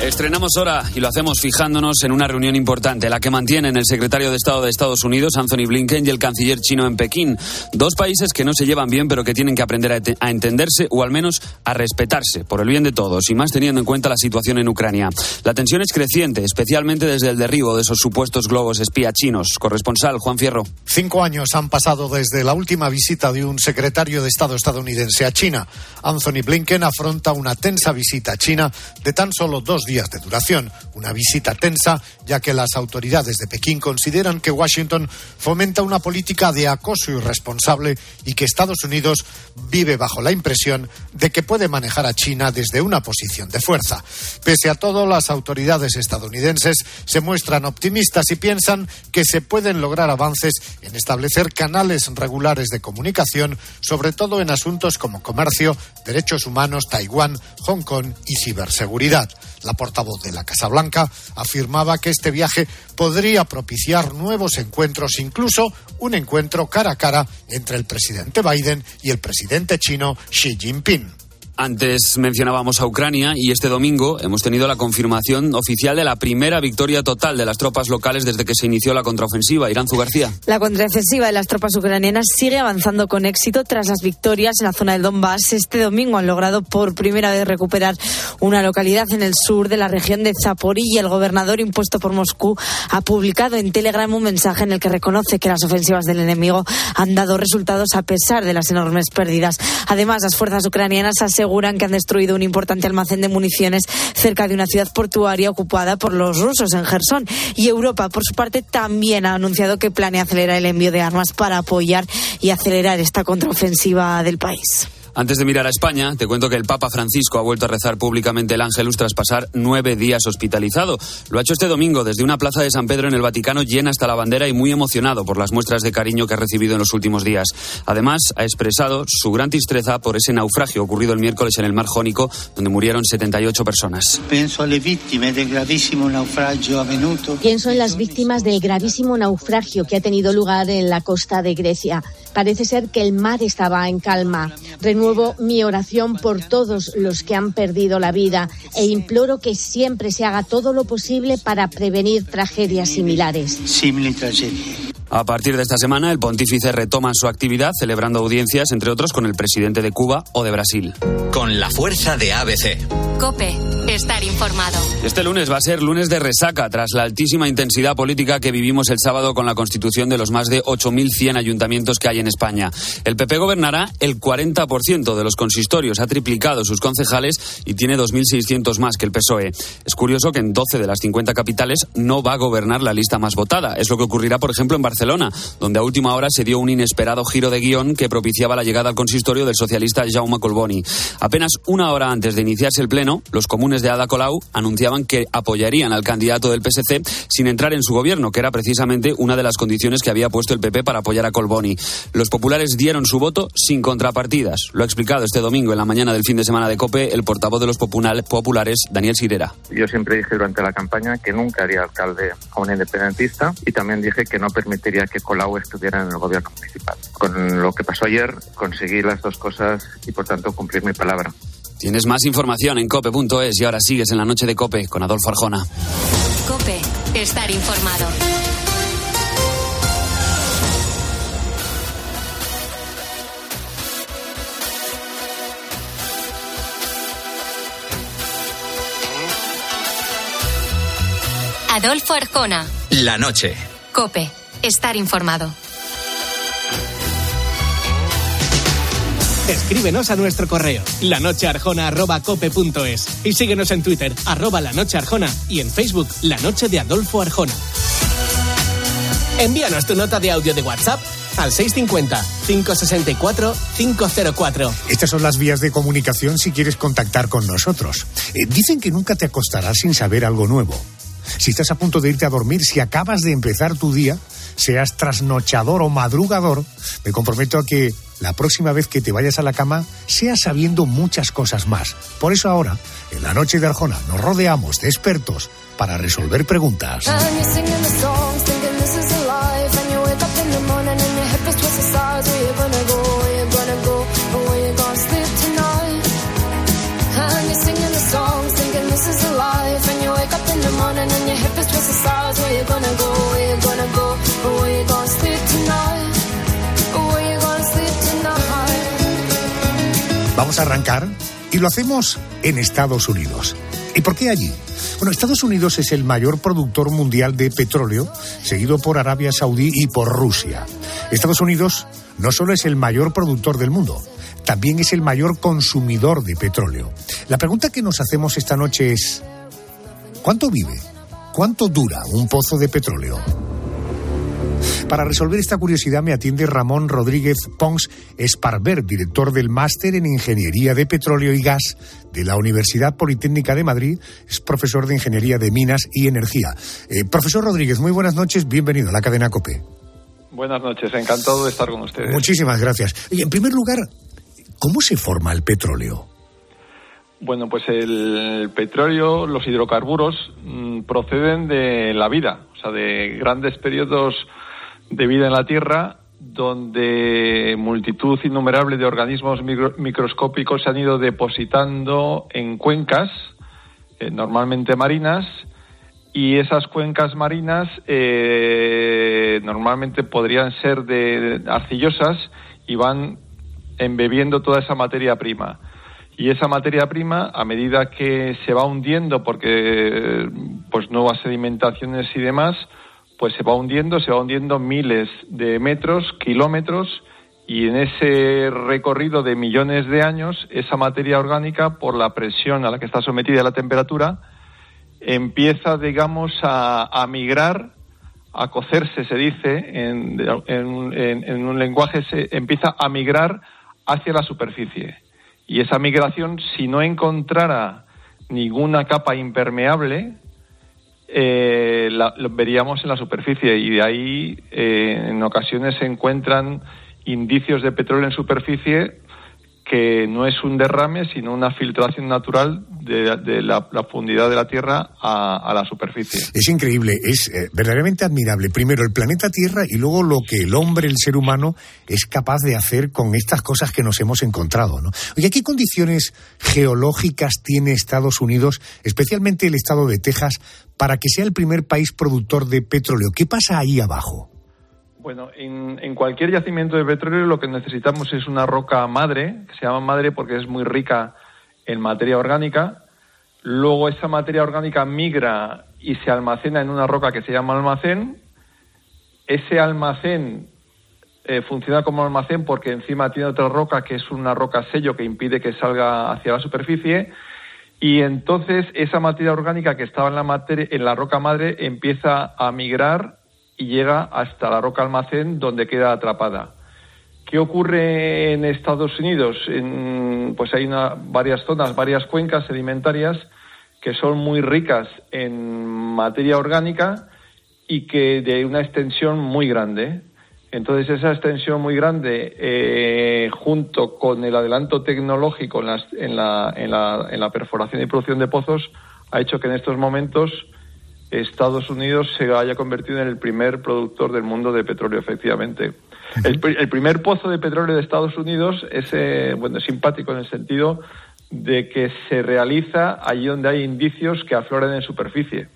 Estrenamos hora y lo hacemos fijándonos en una reunión importante, la que mantienen el secretario de Estado de Estados Unidos, Anthony Blinken, y el canciller chino en Pekín. Dos países que no se llevan bien, pero que tienen que aprender a, entenderse o al menos a respetarse, por el bien de todos, y más teniendo en cuenta la situación en Ucrania. La tensión es creciente, especialmente desde el derribo de esos supuestos globos espía chinos. Corresponsal Juan Fierro. Cinco años han pasado desde la última visita de un secretario de Estado estadounidense a China. Anthony Blinken afronta una tensa visita a China de tan solo dos días de duración. Una visita tensa, ya que las autoridades de Pekín consideran que Washington fomenta una política de acoso irresponsable y que Estados Unidos vive bajo la impresión de que puede manejar a China desde una posición de fuerza. Pese a todo, las autoridades estadounidenses se muestran optimistas y piensan que se pueden lograr avances en establecer canales regulares de comunicación, sobre todo en asuntos como comercio, derechos humanos, Taiwán, Hong Kong y ciberseguridad. La portavoz de la Casa Blanca afirmaba que este viaje podría propiciar nuevos encuentros, incluso un encuentro cara a cara entre el presidente Biden y el presidente chino Xi Jinping. Antes mencionábamos a Ucrania y este domingo hemos tenido la confirmación oficial de la primera victoria total de las tropas locales desde que se inició la contraofensiva. Iranzu García. La contraofensiva de las tropas ucranianas sigue avanzando con éxito tras las victorias en la zona del Donbass. Este domingo han logrado por primera vez recuperar una localidad en el sur de la región de Zaporilla. El gobernador impuesto por Moscú ha publicado en Telegram un mensaje en el que reconoce que las ofensivas del enemigo han dado resultados a pesar de las enormes pérdidas. Además, las fuerzas ucranianas aseguran aseguran que han destruido un importante almacén de municiones cerca de una ciudad portuaria ocupada por los rusos en Gerson. Y Europa, por su parte, también ha anunciado que planea acelerar el envío de armas para apoyar y acelerar esta contraofensiva del país. Antes de mirar a España, te cuento que el Papa Francisco ha vuelto a rezar públicamente el Ángelus tras pasar nueve días hospitalizado. Lo ha hecho este domingo desde una plaza de San Pedro en el Vaticano llena hasta la bandera y muy emocionado por las muestras de cariño que ha recibido en los últimos días. Además, ha expresado su gran tristeza por ese naufragio ocurrido el miércoles en el Mar Jónico, donde murieron 78 personas. Pienso en las víctimas del gravísimo naufragio que ha tenido lugar en la costa de Grecia. Parece ser que el mar estaba en calma. Renuevo mi oración por todos los que han perdido la vida e imploro que siempre se haga todo lo posible para prevenir tragedias similares. A partir de esta semana, el pontífice retoma su actividad celebrando audiencias, entre otros, con el presidente de Cuba o de Brasil. Con la fuerza de ABC. Cope, estar informado. Este lunes va a ser lunes de resaca tras la altísima intensidad política que vivimos el sábado con la constitución de los más de 8.100 ayuntamientos que hay en España. El PP gobernará el 40% de los consistorios, ha triplicado sus concejales y tiene 2.600 más que el PSOE. Es curioso que en 12 de las 50 capitales no va a gobernar la lista más votada. Es lo que ocurrirá, por ejemplo, en Barcelona, donde a última hora se dio un inesperado giro de guion que propiciaba la llegada al consistorio del socialista Jaume Colboni. Apenas una hora antes de iniciarse el pleno, los comunes de Ada Colau anunciaban que apoyarían al candidato del PSC sin entrar en su gobierno, que era precisamente una de las condiciones que había puesto el PP para apoyar a Colboni. Los populares dieron su voto sin contrapartidas. Lo ha explicado este domingo en la mañana del fin de semana de COPE el portavoz de los populares, Daniel Sirera. Yo siempre dije durante la campaña que nunca haría alcalde a un independentista y también dije que no permitiría que Colau estuviera en el gobierno municipal. Con lo que pasó ayer conseguí las dos cosas y por tanto cumplir mi palabra. Tienes más información en cope.es y ahora sigues en la noche de Cope con Adolfo Arjona. Cope, estar informado. Adolfo Arjona. La noche. Cope, estar informado. Escríbenos a nuestro correo lanochearjona.cope.es y síguenos en Twitter arroba la noche arjona y en Facebook La Noche de Adolfo Arjona. Envíanos tu nota de audio de WhatsApp al 650-564-504. Estas son las vías de comunicación si quieres contactar con nosotros. Eh, dicen que nunca te acostarás sin saber algo nuevo. Si estás a punto de irte a dormir, si acabas de empezar tu día, seas trasnochador o madrugador, me comprometo a que la próxima vez que te vayas a la cama seas sabiendo muchas cosas más. Por eso ahora, en la noche de Arjona, nos rodeamos de expertos para resolver preguntas. Vamos a arrancar y lo hacemos en Estados Unidos. ¿Y por qué allí? Bueno, Estados Unidos es el mayor productor mundial de petróleo, seguido por Arabia Saudí y por Rusia. Estados Unidos no solo es el mayor productor del mundo, también es el mayor consumidor de petróleo. La pregunta que nos hacemos esta noche es, ¿cuánto vive? ¿Cuánto dura un pozo de petróleo? Para resolver esta curiosidad me atiende Ramón Rodríguez Pons Esparver, director del Máster en Ingeniería de Petróleo y Gas de la Universidad Politécnica de Madrid, es profesor de Ingeniería de Minas y Energía. Eh, profesor Rodríguez, muy buenas noches, bienvenido a la cadena COPE. Buenas noches, encantado de estar con ustedes. Muchísimas gracias. Y en primer lugar, ¿cómo se forma el petróleo? Bueno, pues el petróleo, los hidrocarburos mm, proceden de la vida, o sea, de grandes periodos de vida en la Tierra donde multitud innumerable de organismos microscópicos se han ido depositando en cuencas, eh, normalmente marinas, y esas cuencas marinas eh, normalmente podrían ser de, arcillosas y van embebiendo toda esa materia prima. Y esa materia prima, a medida que se va hundiendo, porque pues nuevas sedimentaciones y demás, pues se va hundiendo, se va hundiendo miles de metros, kilómetros, y en ese recorrido de millones de años, esa materia orgánica, por la presión a la que está sometida la temperatura, empieza, digamos, a, migrar, a cocerse, se dice, en, en, un lenguaje, se empieza a migrar hacia la superficie. Y esa migración, si no encontrara ninguna capa impermeable, eh, lo veríamos en la superficie y de ahí eh, en ocasiones se encuentran indicios de petróleo en superficie que no es un derrame, sino una filtración natural de, la, profundidad de la Tierra a, la superficie. Es increíble, es eh, verdaderamente admirable. Primero el planeta Tierra y luego lo que el hombre, el ser humano, es capaz de hacer con estas cosas que nos hemos encontrado. ¿no? Oye, ¿qué condiciones geológicas tiene Estados Unidos, especialmente el estado de Texas, para que sea el primer país productor de petróleo? ¿Qué pasa ahí abajo? Bueno, en, cualquier yacimiento de petróleo lo que necesitamos es una roca madre, que se llama madre porque es muy rica en materia orgánica. Luego esa materia orgánica migra y se almacena en una roca que se llama almacén. Ese almacén eh, funciona como almacén porque encima tiene otra roca que es una roca sello que impide que salga hacia la superficie. Y entonces esa materia orgánica que estaba en la, en la roca madre empieza a migrar y llega hasta la roca almacén donde queda atrapada. ¿Qué ocurre en Estados Unidos? pues hay varias zonas, varias cuencas sedimentarias que son muy ricas en materia orgánica y que de una extensión muy grande. Entonces esa extensión muy grande, eh, junto con el adelanto tecnológico en la, en la perforación y producción de pozos, ha hecho que en estos momentos Estados Unidos se haya convertido en el primer productor del mundo de petróleo, efectivamente. El, primer pozo de petróleo de Estados Unidos es, eh, bueno, simpático en el sentido de que se realiza allí donde hay indicios que afloran en superficie.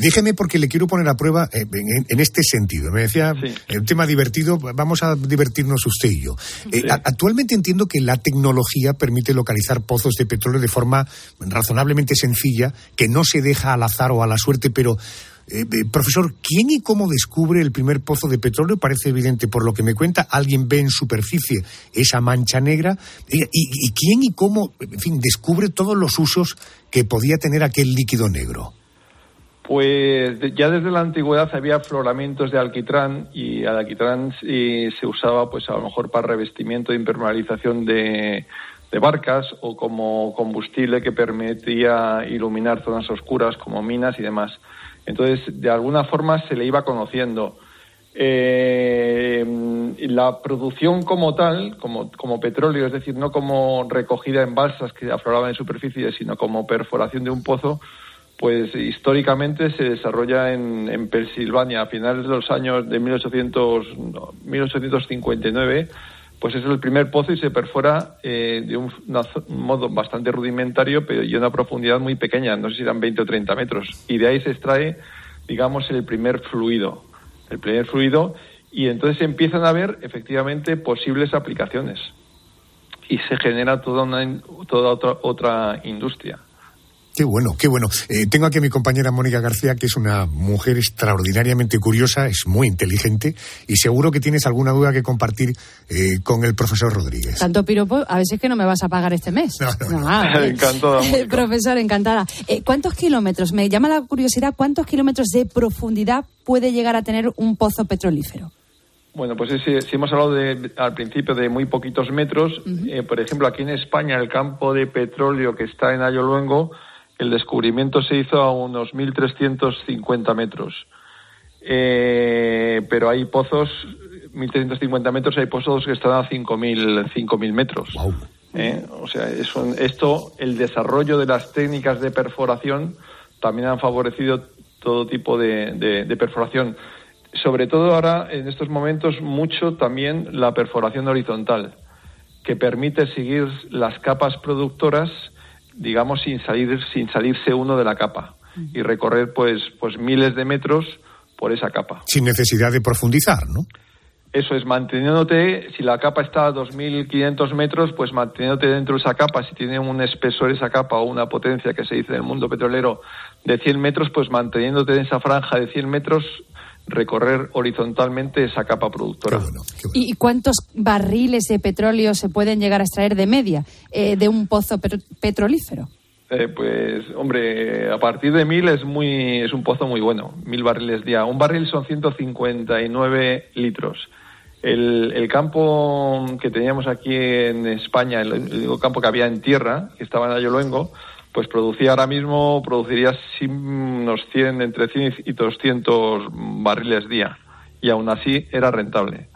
Déjeme porque le quiero poner a prueba eh, en, este sentido. Me decía, el tema divertido, vamos a divertirnos usted y yo. Eh, actualmente entiendo que la tecnología permite localizar pozos de petróleo de forma razonablemente sencilla, que no se deja al azar o a la suerte, pero eh, profesor, ¿quién y cómo descubre el primer pozo de petróleo? Parece evidente por lo que me cuenta. Alguien ve en superficie esa mancha negra. y, quién y cómo, en fin, descubre todos los usos que podía tener aquel líquido negro? Pues ya desde la antigüedad había afloramientos de alquitrán y alquitrán se usaba pues a lo mejor para revestimiento de impermeabilización de, barcas o como combustible que permitía iluminar zonas oscuras como minas y demás. Entonces, de alguna forma se le iba conociendo. Eh, la producción como tal, como, como petróleo, es decir, no como recogida en balsas que afloraban en superficie, sino como perforación de un pozo, pues históricamente se desarrolla en, en Pensilvania a finales de los años de 1800, 1859 pues es el primer pozo y se perfora eh, de un, modo bastante rudimentario pero y una profundidad muy pequeña, no sé si eran 20 o 30 metros. Y de ahí se extrae, digamos, el primer fluido. El primer fluido y entonces empiezan a haber efectivamente posibles aplicaciones. y se genera toda, una, toda otra, otra industria. Qué bueno, qué bueno. Eh, tengo aquí a mi compañera Mónica García, que es una mujer extraordinariamente curiosa, es muy inteligente y seguro que tienes alguna duda que compartir eh, con el profesor Rodríguez. Tanto piropo, a veces que no me vas a pagar este mes. No, no, Ah, eh, Encantada. Mónica. Profesor, encantada. Eh, ¿Cuántos kilómetros, me llama la curiosidad, cuántos kilómetros de profundidad puede llegar a tener un pozo petrolífero? Bueno, pues sí, sí, sí hemos hablado de, al principio de muy poquitos metros. Eh, por ejemplo, aquí en España, el campo de petróleo que está en Ayoluengo, el descubrimiento se hizo a unos 1.350 metros. Eh, pero hay pozos, 1.350 metros, hay pozos que están a 5.000 5.000 metros. Eh, o sea, es un- esto, el desarrollo de las técnicas de perforación también han favorecido todo tipo de, de- de perforación. Sobre todo ahora, en estos momentos, mucho también la perforación horizontal, que permite seguir las capas productoras, digamos, sin salir, sin salirse uno de la capa y recorrer, pues, pues miles de metros por esa capa. Sin necesidad de profundizar, ¿no? Eso es, manteniéndote, si la capa está a 2.500 metros, pues manteniéndote dentro de esa capa, si tiene un espesor esa capa o una potencia que se dice en el mundo petrolero de 100 metros, pues manteniéndote en esa franja de 100 metros, recorrer horizontalmente esa capa productora. ¿Y cuántos barriles de petróleo se pueden llegar a extraer de media eh, de un pozo petrolífero? Eh, pues, hombre, a partir de mil es muy es un pozo muy bueno, mil barriles día. Un barril son 159 litros. El, el campo que teníamos aquí en España, el, el campo que había en tierra, que estaba en Ayoluengo, pues producía ahora mismo, produciría unos 100, entre 100 y 200 barriles día. Y aún así era rentable.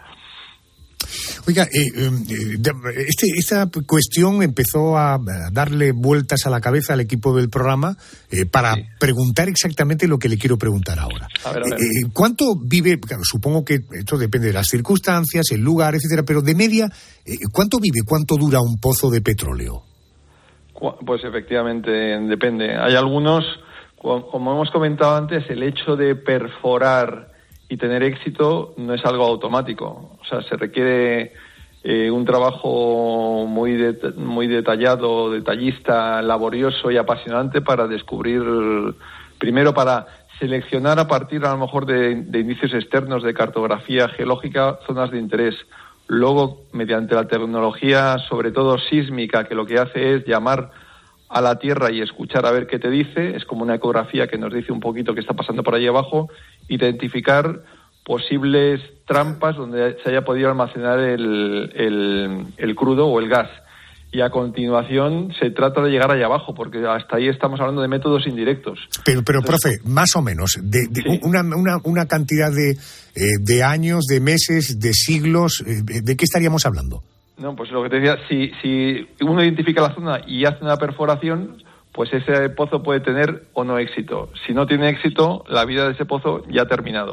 Oiga, eh, eh, de- este- esta cuestión empezó a darle vueltas a la cabeza al equipo del programa eh, para preguntar exactamente lo que le quiero preguntar ahora. A ver, a ver. Eh, eh, ¿Cuánto vive? Claro, supongo que esto depende de las circunstancias, el lugar, etcétera, pero de media, eh, ¿cuánto vive? ¿Cuánto dura un pozo de petróleo? Pues efectivamente depende. Hay algunos, co- como hemos comentado antes, el hecho de perforar y tener éxito no es algo automático. O sea, se requiere eh, un trabajo muy, muy detallado, detallista, laborioso y apasionante para descubrir, primero para seleccionar a partir a lo mejor de, de indicios externos de cartografía geológica zonas de interés. Luego, mediante la tecnología, sobre todo sísmica, que lo que hace es llamar a la Tierra y escuchar a ver qué te dice, es como una ecografía que nos dice un poquito qué está pasando por ahí abajo, identificar posibles trampas donde se haya podido almacenar el, el- el crudo o el gas. Y a continuación se trata de llegar allá abajo, porque hasta ahí estamos hablando de métodos indirectos. Pero, pero profe, más o menos, de, de una, una, una cantidad de, eh, de años, de meses, de siglos, eh, ¿de qué estaríamos hablando? No, pues lo que te decía, si, si uno identifica la zona y hace una perforación, pues ese pozo puede tener o no éxito. Si no tiene éxito, la vida de ese pozo ya ha terminado.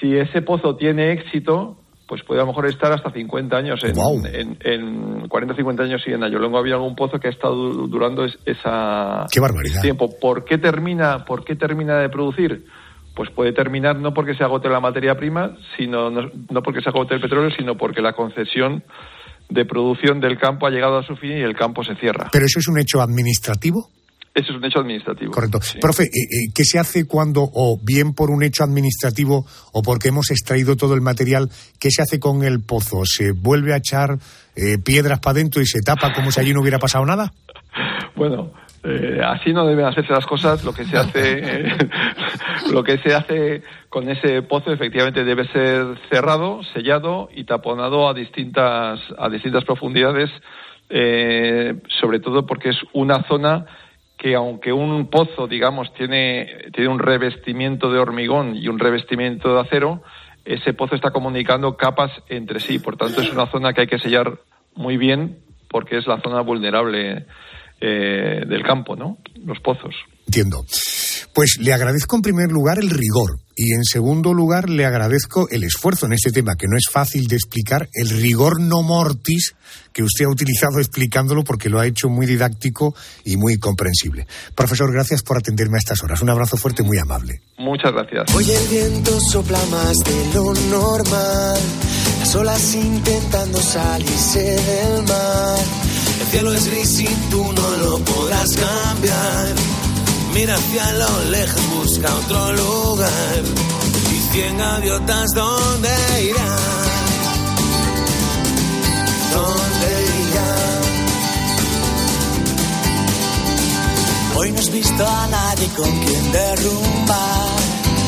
Si ese pozo tiene éxito, pues puede a lo mejor estar hasta 50 años. En, Guau. en, en 40 50 años sí, en Ayolongo había algún pozo que ha estado du- durando es- esa Qué barbaridad. tiempo. ¿Por qué termina, por qué termina de producir? Pues puede terminar no porque se agote la materia prima, sino no, no porque se agote el petróleo, sino porque la concesión de producción del campo ha llegado a su fin y el campo se cierra. ¿Pero eso es un hecho administrativo? Eso es un hecho administrativo. Correcto. Profe, eh, eh, ¿qué se hace cuando, o bien por un hecho administrativo o porque hemos extraído todo el material, qué se hace con el pozo? ¿Se vuelve a echar eh, piedras para adentro y se tapa como si allí no hubiera pasado nada? Bueno, eh, así no deben hacerse las cosas. Lo que se hace, eh, lo que se hace con ese pozo efectivamente debe ser cerrado, sellado y taponado a distintas a distintas profundidades, eh, sobre todo porque es una zona que aunque un pozo, digamos, tiene, tiene un revestimiento de hormigón y un revestimiento de acero, ese pozo está comunicando capas entre sí. Por tanto, es una zona que hay que sellar muy bien porque es la zona vulnerable eh, del campo, ¿no? Los pozos. Entiendo. Pues le agradezco en primer lugar el rigor y en segundo lugar le agradezco el esfuerzo en este tema que no es fácil de explicar, el rigor no mortis que usted ha utilizado explicándolo porque lo ha hecho muy didáctico y muy comprensible. Profesor, gracias por atenderme a estas horas. Un abrazo fuerte, muy amable. Muchas gracias. Hoy el viento sopla más de lo normal. solas intentando salirse del mar. El cielo es gris y tú no lo podrás cambiar. Mira hacia lo lejos, busca otro lugar. Y cien gaviotas, ¿dónde irán? ¿Dónde irán? Hoy no has visto a nadie con quien derrumbar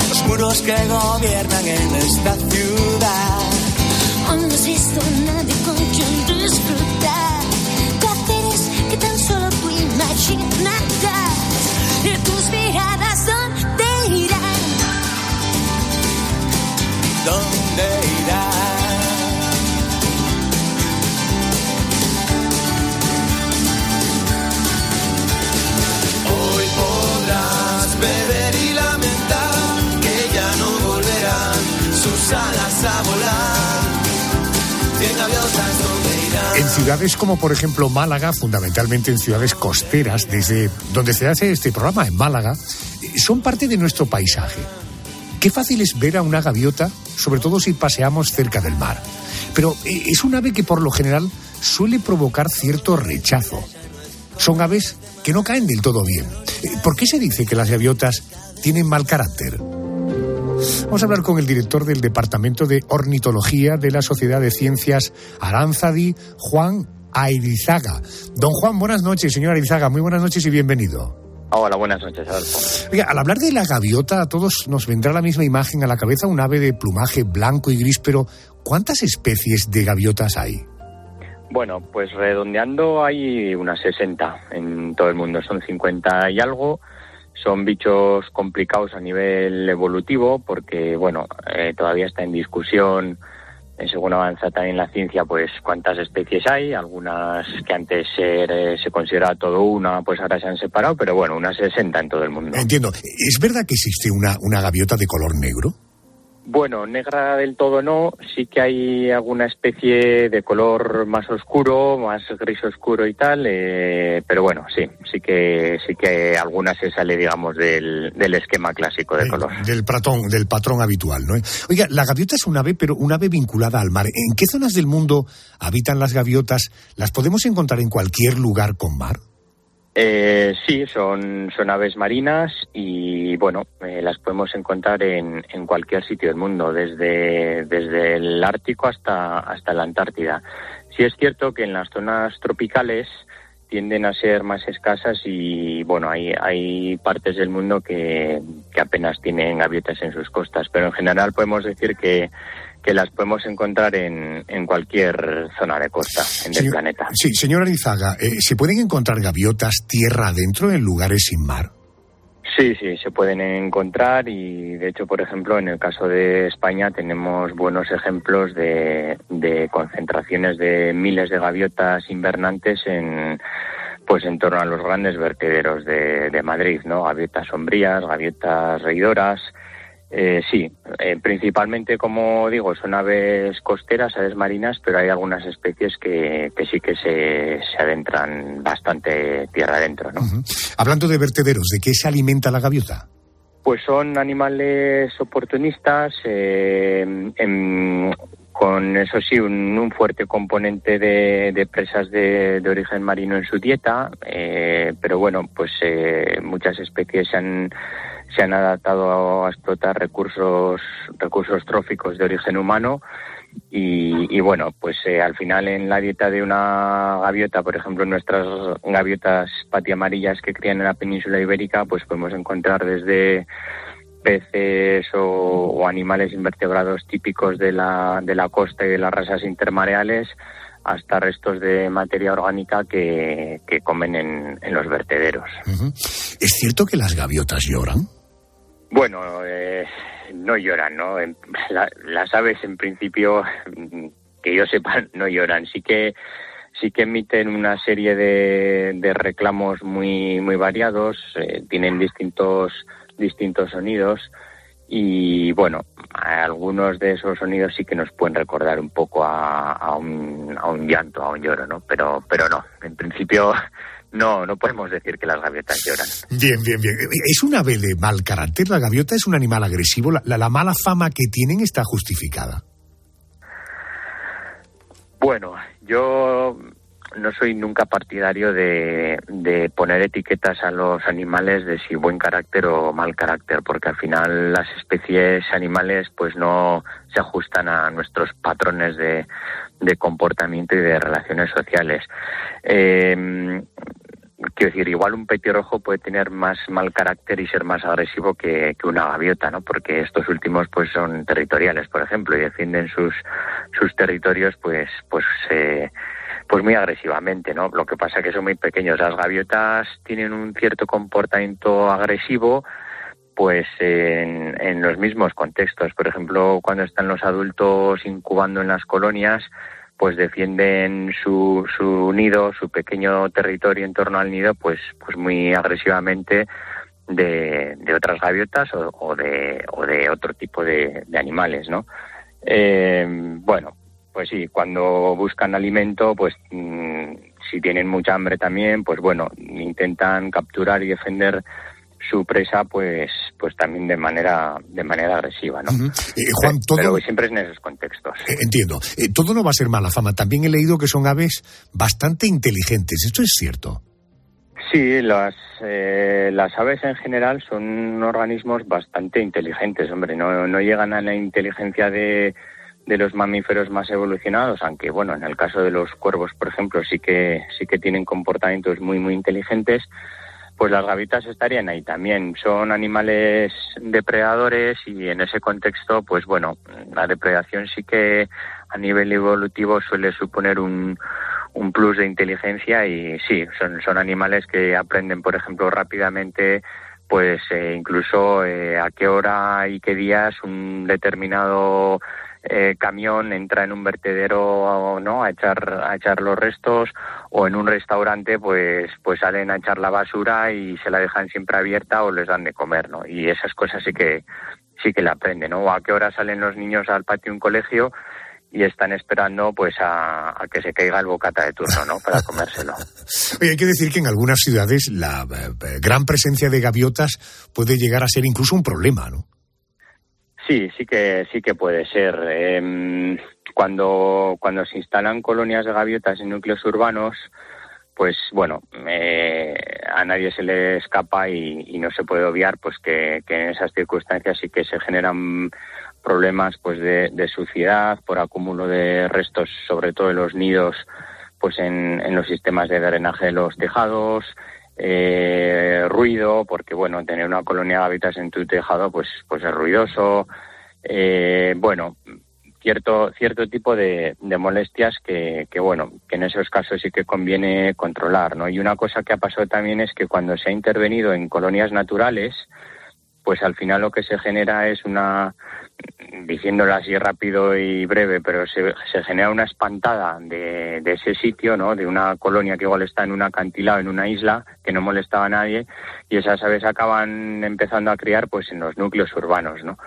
los muros que gobiernan en esta ciudad. Hoy no has visto a nadie con quien disfrutar placeres que tan solo tú imaginarás. Tus miradas, ¿dónde irán? ¿Dónde irán? En ciudades como por ejemplo Málaga, fundamentalmente en ciudades costeras, desde donde se hace este programa, en Málaga, eh, son parte de nuestro paisaje. Qué fácil es ver a una gaviota, sobre todo si paseamos cerca del mar. Pero eh, es un ave que por lo general suele provocar cierto rechazo. Son aves que no caen del todo bien. Eh, ¿Por qué se dice que las gaviotas tienen mal carácter? Vamos a hablar con el director del Departamento de Ornitología de la Sociedad de Ciencias Aranzadi, Juan Airizaga. Don Juan, buenas noches, señor Airizaga. Muy buenas noches y bienvenido. Hola, buenas noches, Adolfo. Oiga, al hablar de la gaviota, a todos nos vendrá la misma imagen a la cabeza, un ave de plumaje blanco y gris, pero ¿cuántas especies de gaviotas hay? Bueno, pues redondeando hay unas 60 en todo el mundo, son 50 y algo. Son bichos complicados a nivel evolutivo porque, bueno, eh, todavía está en discusión, eh, según avanza también la ciencia, pues cuántas especies hay. Algunas que antes eh, se consideraba todo una, pues ahora se han separado, pero bueno, unas 60 en todo el mundo. Entiendo. ¿Es verdad que existe una, una gaviota de color negro? Bueno, negra del todo no, sí que hay alguna especie de color más oscuro, más gris oscuro y tal, eh, pero bueno, sí, sí que sí que alguna se sale, digamos, del, del esquema clásico de Eh, color. Del, patrón, del patrón habitual, ¿no? Oiga, la gaviota es un ave, pero un ave vinculada al mar. ¿En qué zonas del mundo habitan las gaviotas? ¿Las podemos encontrar en cualquier lugar con mar? Eh, sí, son, son aves marinas y bueno, eh, las podemos encontrar en, en cualquier sitio del mundo, desde, desde el Ártico hasta, hasta la Antártida. Sí es cierto que en las zonas tropicales tienden a ser más escasas y bueno, hay, hay partes del mundo que, que apenas tienen gaviotas en sus costas, pero en general podemos decir que, que las podemos encontrar en, en cualquier zona de costa en el Señor- planeta. Sí, señora Arizaga, eh, ¿se pueden encontrar gaviotas tierra adentro en lugares sin mar? Sí, sí, se pueden encontrar y de hecho, por ejemplo, en el caso de España tenemos buenos ejemplos de, de concentraciones de miles de gaviotas invernantes en pues en torno a los grandes vertederos de, de Madrid, ¿no? Gaviotas sombrías, gaviotas reidoras. Eh, sí, eh, principalmente, como digo, son aves costeras, aves marinas, pero hay algunas especies que, que sí que se, se adentran bastante tierra adentro, ¿no? Hablando de vertederos, ¿de qué se alimenta la gaviota? Pues son animales oportunistas, eh, con eso sí, un, un fuerte componente de, de presas de, de origen marino en su dieta, eh, pero bueno, pues eh, muchas especies se han, se han adaptado a explotar recursos, recursos tróficos de origen humano. Y, y bueno, pues eh, al final en la dieta de una gaviota, por ejemplo, nuestras gaviotas patiamarillas que crían en la península ibérica, pues podemos encontrar desde peces o, animales invertebrados típicos de la, de la costa y de las razas intermareales hasta restos de materia orgánica que, comen en, los vertederos. ¿Es cierto que las gaviotas lloran? Bueno, eh, no lloran, ¿no? La- las aves, en principio, que yo sepa, no lloran. Sí que sí que emiten una serie de, de reclamos muy muy variados, eh, tienen distintos distintos sonidos y bueno, algunos de esos sonidos sí que nos pueden recordar un poco a, a un, a un llanto, a un lloro, ¿no? Pero pero no, en principio no no podemos decir que las gaviotas lloran. Bien, bien, bien. ¿Es un ave de mal carácter? ¿La gaviota es un animal agresivo? ¿La, la- la mala fama que tienen está justificada? Bueno, yo no soy nunca partidario de, de, poner etiquetas a los animales de si buen carácter o mal carácter, porque al final las especies animales pues no se ajustan a nuestros patrones de, de comportamiento y de relaciones sociales. Eh, quiero decir, igual un petirrojo puede tener más mal carácter y ser más agresivo que, que, una gaviota, ¿no? Porque estos últimos pues son territoriales, por ejemplo, y defienden sus sus territorios pues pues eh, pues muy agresivamente, ¿no? Lo que pasa es que son muy pequeños. Las gaviotas tienen un cierto comportamiento agresivo, pues en, en los mismos contextos. Por ejemplo, cuando están los adultos incubando en las colonias, pues defienden su, su nido, su pequeño territorio en torno al nido, pues, pues muy agresivamente de, de otras gaviotas o, de, o de otro tipo de, animales, ¿no? Eh, bueno, pues sí, cuando buscan alimento, pues mmm, si tienen mucha hambre también, pues bueno, intentan capturar y defender su presa pues pues también de manera de manera agresiva no uh -huh. eh, Juan, todo... pero siempre es en esos contextos. Eh, entiendo. Eh, todo no va a ser mala fama. También he leído que son aves bastante inteligentes. Esto es cierto sí las eh, las aves en general son organismos bastante inteligentes hombre. No no llegan a la inteligencia de de los mamíferos más evolucionados, aunque bueno, en el caso de los cuervos, por ejemplo, sí que sí que tienen comportamientos muy muy inteligentes, pues las gaviotas estarían ahí también. Son animales depredadores y en ese contexto, pues bueno, la depredación sí que a nivel evolutivo suele suponer un, un plus de inteligencia y sí, son, son animales que aprenden, por ejemplo, rápidamente pues eh, incluso eh, a qué hora y qué días un determinado eh, camión entra en un vertedero no a echar a echar los restos o en un restaurante pues pues salen a echar la basura y se la dejan siempre abierta o les dan de comer no y esas cosas sí que sí que la aprenden no o a qué hora salen los niños al patio de un colegio y están esperando pues a, a, que se caiga el bocata de turno, ¿no? Para comérselo. Oye, hay que decir que en algunas ciudades la eh, gran presencia de gaviotas puede llegar a ser incluso un problema, ¿no? Sí, sí que sí que puede ser. Eh, cuando cuando se instalan colonias de gaviotas en núcleos urbanos, pues bueno, eh, a nadie se le escapa y, no se puede obviar, pues que, en esas circunstancias sí que se generan problemas, pues de, suciedad por acúmulo de restos, sobre todo en los nidos, pues en los sistemas de drenaje de los tejados, eh, ruido, porque bueno, tener una colonia de hábitats en tu tejado pues, pues es ruidoso, eh, bueno, cierto, cierto tipo de, de molestias que, que, bueno, que en esos casos sí que conviene controlar, ¿no? Y una cosa que ha pasado también es que cuando se ha intervenido en colonias naturales, pues al final lo que se genera es una, diciéndolo así rápido y breve, pero se, se genera una espantada de, de, ese sitio, ¿no? De una colonia que igual está en un acantilado, en una isla, que no molestaba a nadie, y esas aves acaban empezando a criar pues en los núcleos urbanos, ¿no?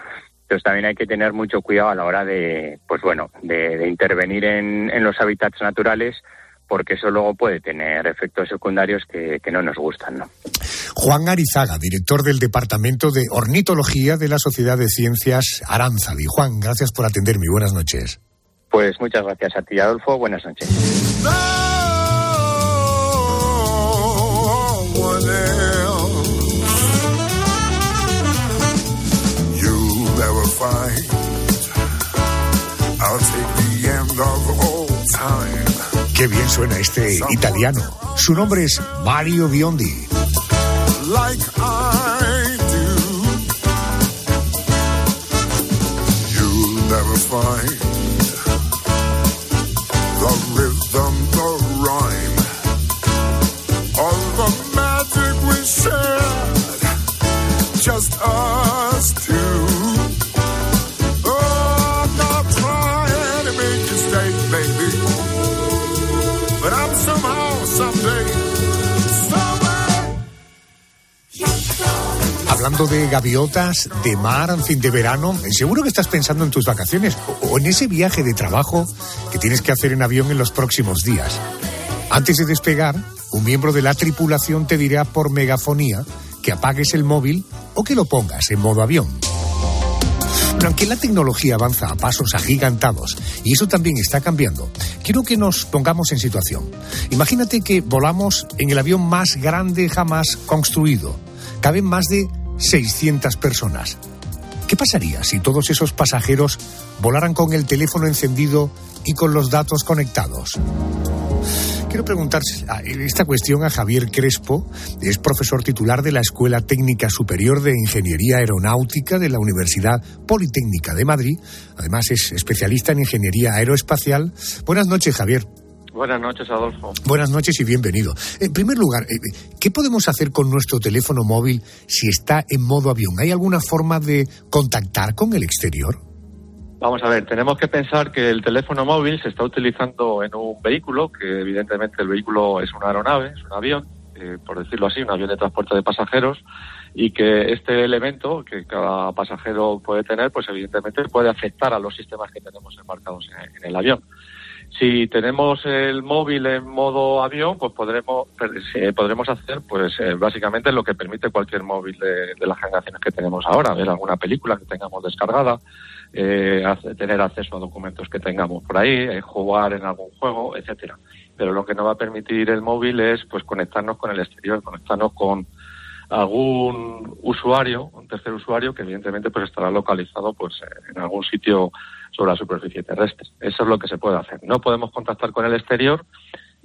Entonces también hay que tener mucho cuidado a la hora de, pues bueno, de, de intervenir en, en los hábitats naturales porque eso luego puede tener efectos secundarios que, que, no nos gustan. ¿no? Juan Arizaga, director del Departamento de Ornitología de la Sociedad de Ciencias Aranzadi. Juan, gracias por atenderme. Buenas noches. Pues muchas gracias a ti, Adolfo. Buenas noches. Qué bien suena este italiano. Su nombre es Mario Biondi. Gaviotas, de mar, en fin, de verano, seguro que estás pensando en tus vacaciones o en ese viaje de trabajo que tienes que hacer en avión en los próximos días. Antes de despegar, un miembro de la tripulación te dirá por megafonía que apagues el móvil o que lo pongas en modo avión. Pero aunque la tecnología avanza a pasos agigantados, y eso también está cambiando, quiero que nos pongamos en situación. Imagínate que volamos en el avión más grande jamás construido. Caben más de 600 personas. ¿Qué pasaría si todos esos pasajeros volaran con el teléfono encendido y con los datos conectados? Quiero preguntar esta cuestión a Javier Crespo, es profesor titular de la Escuela Técnica Superior de Ingeniería Aeronáutica de la Universidad Politécnica de Madrid. Además es especialista en ingeniería aeroespacial. Buenas noches, Javier. Buenas noches, Adolfo. Buenas noches y bienvenido. En primer lugar, eh, ¿qué podemos hacer con nuestro teléfono móvil si está en modo avión? ¿Hay alguna forma de contactar con el exterior? Vamos a ver, tenemos que pensar que el teléfono móvil se está utilizando en un vehículo, que evidentemente el vehículo es una aeronave, es un avión, eh, por decirlo así, un avión de transporte de pasajeros, y que este elemento que cada pasajero puede tener, pues evidentemente puede afectar a los sistemas que tenemos embarcados en el avión. Si tenemos el móvil en modo avión, pues podremos podremos hacer, pues eh, básicamente lo que permite cualquier móvil de, las generaciones que tenemos ahora, ver alguna película que tengamos descargada, eh, tener acceso a documentos que tengamos por ahí, eh, jugar en algún juego, etcétera. Pero lo que no va a permitir el móvil es, pues, conectarnos con el exterior, conectarnos con algún usuario, un tercer usuario que evidentemente pues estará localizado pues en algún sitio sobre la superficie terrestre. Eso es lo que se puede hacer. No podemos contactar con el exterior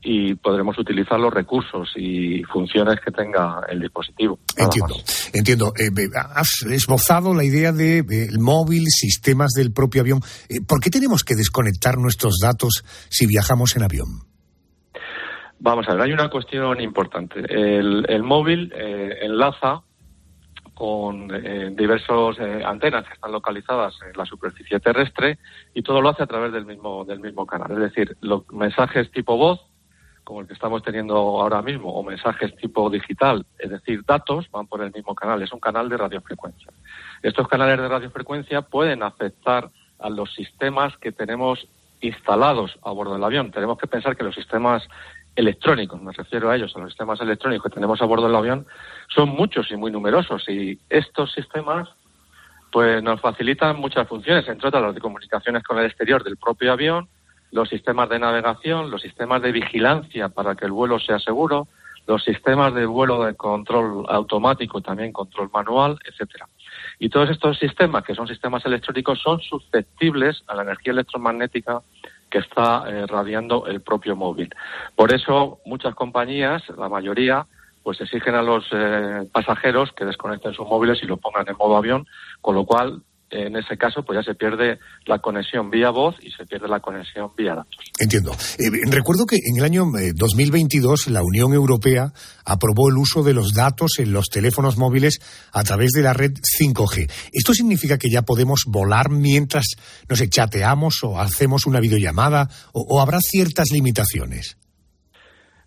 y podremos utilizar los recursos y funciones que tenga el dispositivo. Entiendo, entiendo. Eh, has esbozado la idea de, móvil, sistemas del propio avión. Eh, ¿Por qué tenemos que desconectar nuestros datos si viajamos en avión? Vamos a ver, hay una cuestión importante. El, móvil eh, enlaza con eh, diversas eh, antenas que están localizadas en la superficie terrestre y todo lo hace a través del mismo, del mismo canal. Es decir, los mensajes tipo voz, como el que estamos teniendo ahora mismo, o mensajes tipo digital, es decir, datos, van por el mismo canal. Es un canal de radiofrecuencia. Estos canales de radiofrecuencia pueden afectar a los sistemas que tenemos instalados a bordo del avión. Tenemos que pensar que los sistemas electrónicos, me refiero a ellos, a los sistemas electrónicos que tenemos a bordo del avión, son muchos y muy numerosos y estos sistemas pues nos facilitan muchas funciones, entre otras las de comunicaciones con el exterior del propio avión, los sistemas de navegación, los sistemas de vigilancia para que el vuelo sea seguro, los sistemas de vuelo de control automático, también control manual, etcétera. Y todos estos sistemas, que son sistemas electrónicos, son susceptibles a la energía electromagnética que está eh, radiando el propio móvil. Por eso muchas compañías, la mayoría, pues exigen a los eh, pasajeros que desconecten sus móviles y lo pongan en modo avión, con lo cual en ese caso pues ya se pierde la conexión vía voz y se pierde la conexión vía datos. Entiendo. Eh, recuerdo que en el año 2022 eh, la Unión Europea aprobó el uso de los datos en los teléfonos móviles a través de la red 5G. ¿Esto significa que ya podemos volar mientras nos chateamos o hacemos una videollamada o habrá ciertas limitaciones?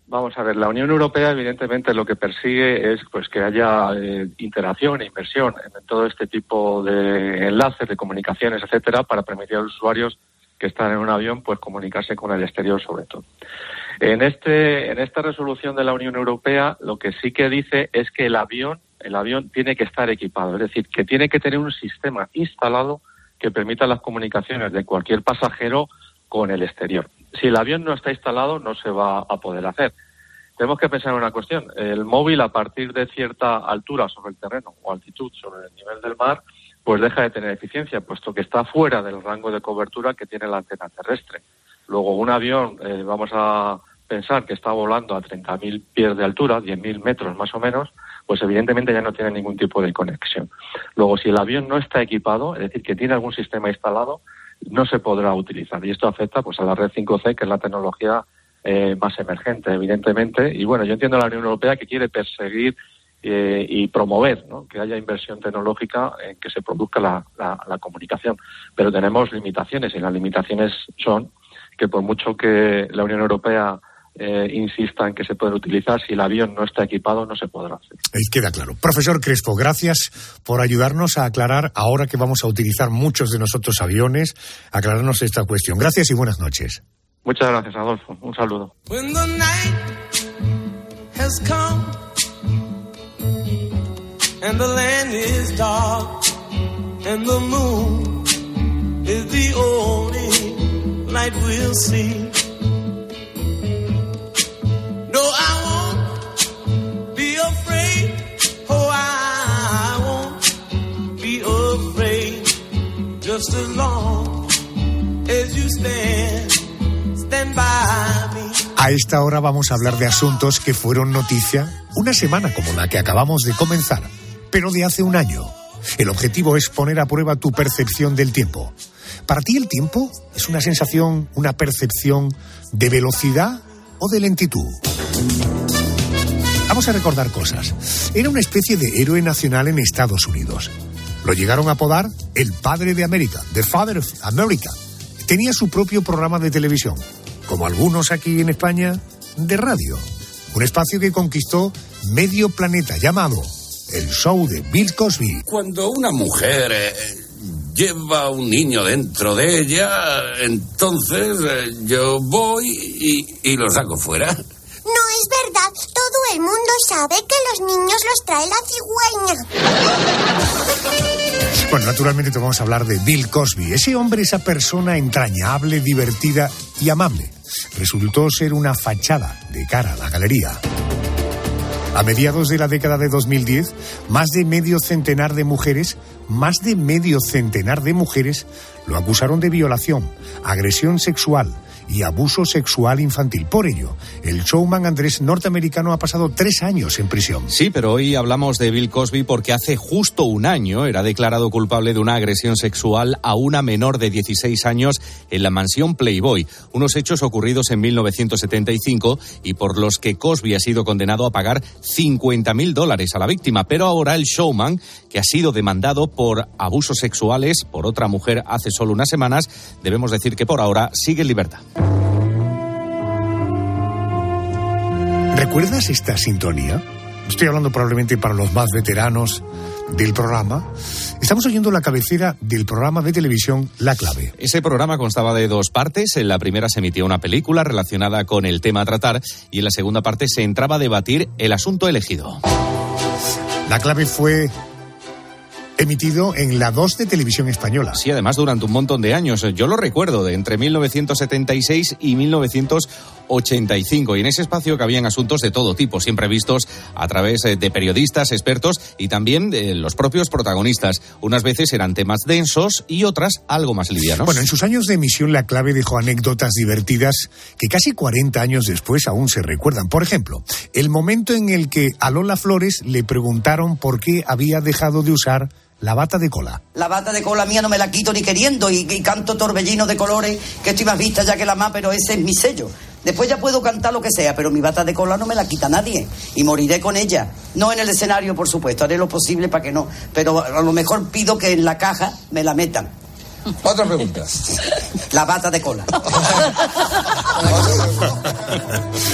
Vamos a ver, la Unión Europea evidentemente lo que persigue es pues que haya eh, interacción e inversión en todo este tipo de enlaces, de comunicaciones, etcétera, para permitir a los usuarios que están en un avión pues comunicarse con el exterior sobre todo. En este en esta resolución de la Unión Europea lo que sí que dice es que el avión el avión tiene que estar equipado, es decir, que tiene que tener un sistema instalado que permita las comunicaciones de cualquier pasajero con el exterior. Si el avión no está instalado, no se va a poder hacer. Tenemos que pensar en una cuestión. El móvil, a partir de cierta altura sobre el terreno o altitud sobre el nivel del mar, pues deja de tener eficiencia, puesto que está fuera del rango de cobertura que tiene la antena terrestre. Luego, un avión, eh, vamos a pensar que está volando a 30.000 pies de altura, 10.000 metros más o menos, pues evidentemente ya no tiene ningún tipo de conexión. Luego, si el avión no está equipado, es decir, que tiene algún sistema instalado, no se podrá utilizar. Y esto afecta pues a la red 5C, que es la tecnología eh, más emergente, evidentemente. Y bueno, yo entiendo a la Unión Europea que quiere perseguir eh, y promover que haya inversión tecnológica en que se produzca la, la, comunicación. Pero tenemos limitaciones y las limitaciones son que por mucho que la Unión Europea eh, insista en que se puede utilizar, si el avión no está equipado no se podrá hacer. Ahí queda claro. Profesor Crespo, gracias por ayudarnos a aclarar, ahora que vamos a utilizar muchos de nosotros aviones, aclararnos esta cuestión. Gracias y buenas noches. Muchas gracias, Adolfo. Un saludo. and the land A esta hora vamos a hablar de asuntos que fueron noticia una semana como la que acabamos de comenzar, pero de hace un año. El objetivo es poner a prueba tu percepción del tiempo. ¿Para ti el tiempo es una sensación, una percepción de velocidad o de lentitud? Vamos a recordar cosas. Era una especie de héroe nacional en Estados Unidos. Lo llegaron a apodar el padre de América, The Father of America. Tenía su propio programa de televisión, como algunos aquí en España, de radio. Un espacio que conquistó medio planeta llamado el show de Bill Cosby. Cuando una mujer eh, lleva un niño dentro de ella, entonces eh, yo voy y, y lo saco fuera. No es verdad. El mundo sabe que los niños los trae la cigüeña. Bueno, naturalmente te vamos a hablar de Bill Cosby. Ese hombre, esa persona entrañable, divertida y amable, resultó ser una fachada de cara a la galería. A mediados de la década de 2010, más de medio centenar de mujeres, más de medio centenar de mujeres lo acusaron de violación, agresión sexual y abuso sexual infantil. Por ello, el showman Andrés norteamericano ha pasado tres años en prisión. Sí, pero hoy hablamos de Bill Cosby porque hace justo un año era declarado culpable de una agresión sexual a una menor de 16 años en la mansión Playboy, unos hechos ocurridos en 1975 y por los que Cosby ha sido condenado a pagar 50 mil dólares a la víctima. Pero ahora el showman, que ha sido demandado por abusos sexuales por otra mujer hace solo unas semanas, debemos decir que por ahora sigue en libertad. ¿Recuerdas esta sintonía? Estoy hablando probablemente para los más veteranos del programa. Estamos oyendo la cabecera del programa de televisión La Clave. Ese programa constaba de dos partes. En la primera se emitía una película relacionada con el tema a tratar y en la segunda parte se entraba a debatir el asunto elegido. La Clave fue emitido en la 2 de televisión española. Sí, además durante un montón de años. Yo lo recuerdo, de entre 1976 y 1985. Y en ese espacio cabían asuntos de todo tipo, siempre vistos a través eh, de periodistas, expertos y también de los propios protagonistas. Unas veces eran temas densos y otras algo más livianos. Bueno, en sus años de emisión La Clave dejó anécdotas divertidas que casi 40 años después aún se recuerdan. Por ejemplo, el momento en el que a Lola Flores le preguntaron por qué había dejado de usar la bata de cola. La bata de cola mía no me la quito ni queriendo y, canto torbellino de colores que estoy más vista ya que la más, pero ese es mi sello. Después ya puedo cantar lo que sea, pero mi bata de cola no me la quita nadie y moriré con ella. No en el escenario, por supuesto, haré lo posible para que no, pero a lo mejor pido que en la caja me la metan. Otra pregunta. La bata de cola.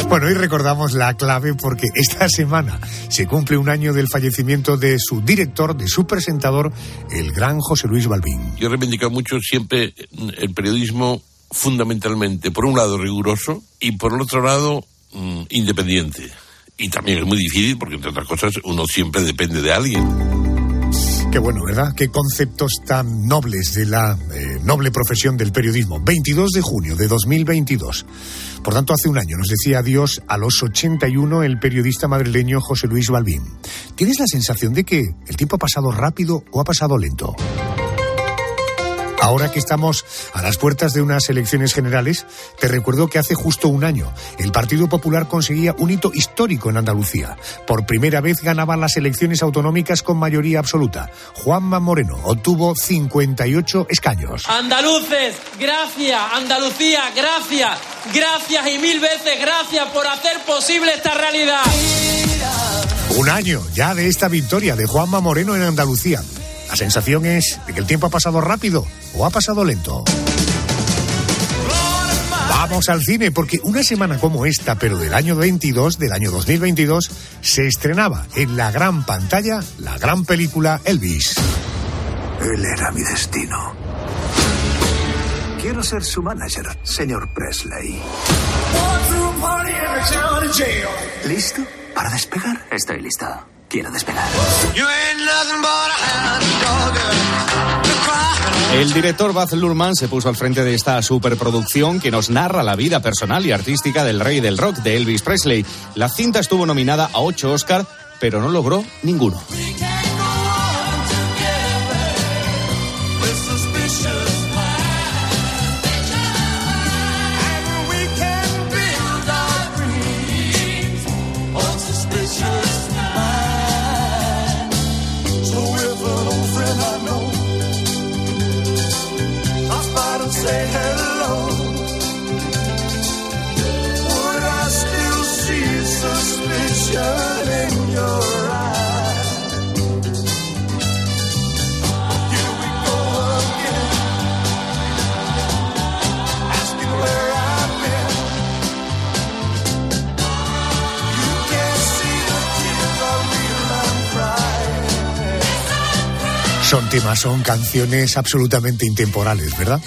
Bueno, hoy recordamos la clave porque esta semana se cumple un año del fallecimiento de su director, de su presentador, el gran José Luis Balbín. Yo he reivindicado mucho siempre el periodismo fundamentalmente, por un lado, riguroso y por el otro lado, mm, independiente. Y también es muy difícil porque, entre otras cosas, uno siempre depende de alguien. Qué bueno, ¿verdad? Qué conceptos tan nobles de la eh, noble profesión del periodismo. 22 de junio de 2022. Por tanto, hace un año nos decía adiós a los 81 el periodista madrileño José Luis Balbín. ¿Tienes la sensación de que el tiempo ha pasado rápido o ha pasado lento? Ahora que estamos a las puertas de unas elecciones generales, te recuerdo que hace justo un año el Partido Popular conseguía un hito histórico en Andalucía. Por primera vez ganaba las elecciones autonómicas con mayoría absoluta. Juanma Moreno obtuvo 58 escaños. Andaluces, gracias. Andalucía, gracias. Gracias y mil veces gracias por hacer posible esta realidad. Un año ya de esta victoria de Juanma Moreno en Andalucía. La sensación es de que el tiempo ha pasado rápido o ha pasado lento. Vamos al cine porque una semana como esta, pero del año 22, del año 2022, se estrenaba en la gran pantalla la gran película Elvis. Él era mi destino. Quiero ser su manager, señor Presley. ¿Listo para despegar? Estoy lista. Quiero despegar. El director Baz Luhrmann se puso al frente de esta superproducción que nos narra la vida personal y artística del rey del rock de Elvis Presley. La cinta estuvo nominada a ocho Oscar, pero no logró ninguno. Son temas, son canciones absolutamente intemporales, ¿verdad?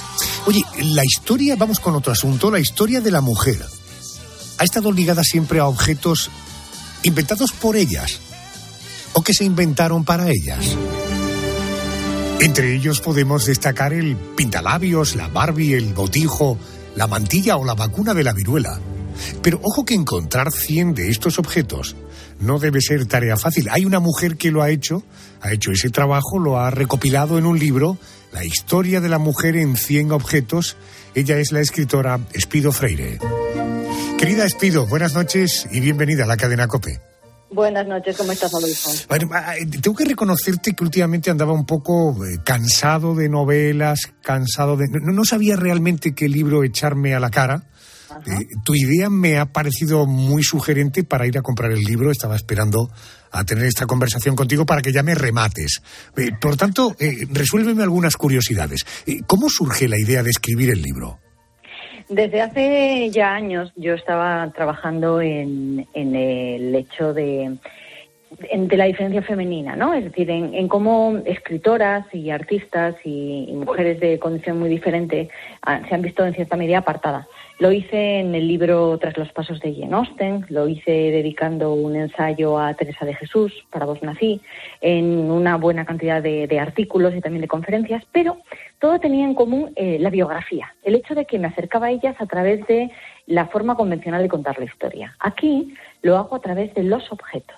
Oye, la historia, vamos con otro asunto, la historia de la mujer ha estado ligada siempre a objetos inventados por ellas o que se inventaron para ellas. Entre ellos podemos destacar el pintalabios, la Barbie, el botijo, la mantilla o la vacuna de la viruela. Pero ojo que encontrar 100 de estos objetos no debe ser tarea fácil. Hay una mujer que lo ha hecho, ha hecho ese trabajo, lo ha recopilado en un libro, La historia de la mujer en 100 objetos. Ella es la escritora Espido Freire. Querida Espido, buenas noches y bienvenida a la cadena COPE. Buenas noches, ¿cómo estás, Adolfo? Bueno, ah, eh, tengo que reconocerte que últimamente andaba un poco eh, cansado de novelas, cansado de... No, no sabía realmente qué libro echarme a la cara. Eh, tu idea me ha parecido muy sugerente para ir a comprar el libro. Estaba esperando a tener esta conversación contigo para que ya me remates. Eh, por tanto, eh, resuélveme algunas curiosidades. Eh, ¿Cómo surge la idea de escribir el libro? Desde hace ya años yo estaba trabajando en, en el hecho de, de la diferencia femenina, ¿no? Es decir, en, en cómo escritoras y artistas y, y mujeres de condición muy diferente ah, se han visto en cierta medida apartadas. Lo hice en el libro Tras los pasos de Jane Austen, lo hice dedicando un ensayo a Teresa de Jesús, para vos nací, en una buena cantidad de, artículos y también de conferencias, pero todo tenía en común eh, la biografía, el hecho de que me acercaba a ellas a través de la forma convencional de contar la historia. Aquí lo hago a través de los objetos.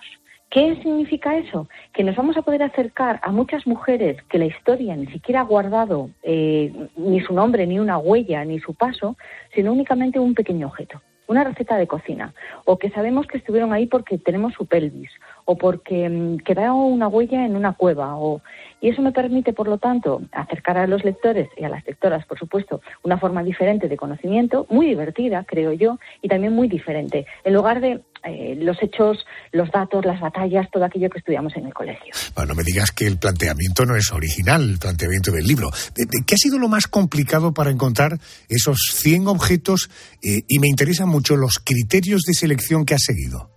¿Qué significa eso? Que nos vamos a poder acercar a muchas mujeres que la historia ni siquiera ha guardado eh, ni su nombre, ni una huella, ni su paso, sino únicamente un pequeño objeto, una receta de cocina, o que sabemos que estuvieron ahí porque tenemos su pelvis, o porque mm, quedó una huella en una cueva, o y eso me permite, por lo tanto, acercar a los lectores y a las lectoras, por supuesto, una forma diferente de conocimiento, muy divertida, creo yo, y también muy diferente, en lugar de eh, los hechos, los datos, las batallas, todo aquello que estudiamos en el colegio. Bueno, no me digas que el planteamiento no es original, el planteamiento del libro. ¿De- de- ¿Qué ha sido lo más complicado para encontrar esos 100 objetos? Eh, y me interesan mucho los criterios de selección que has seguido.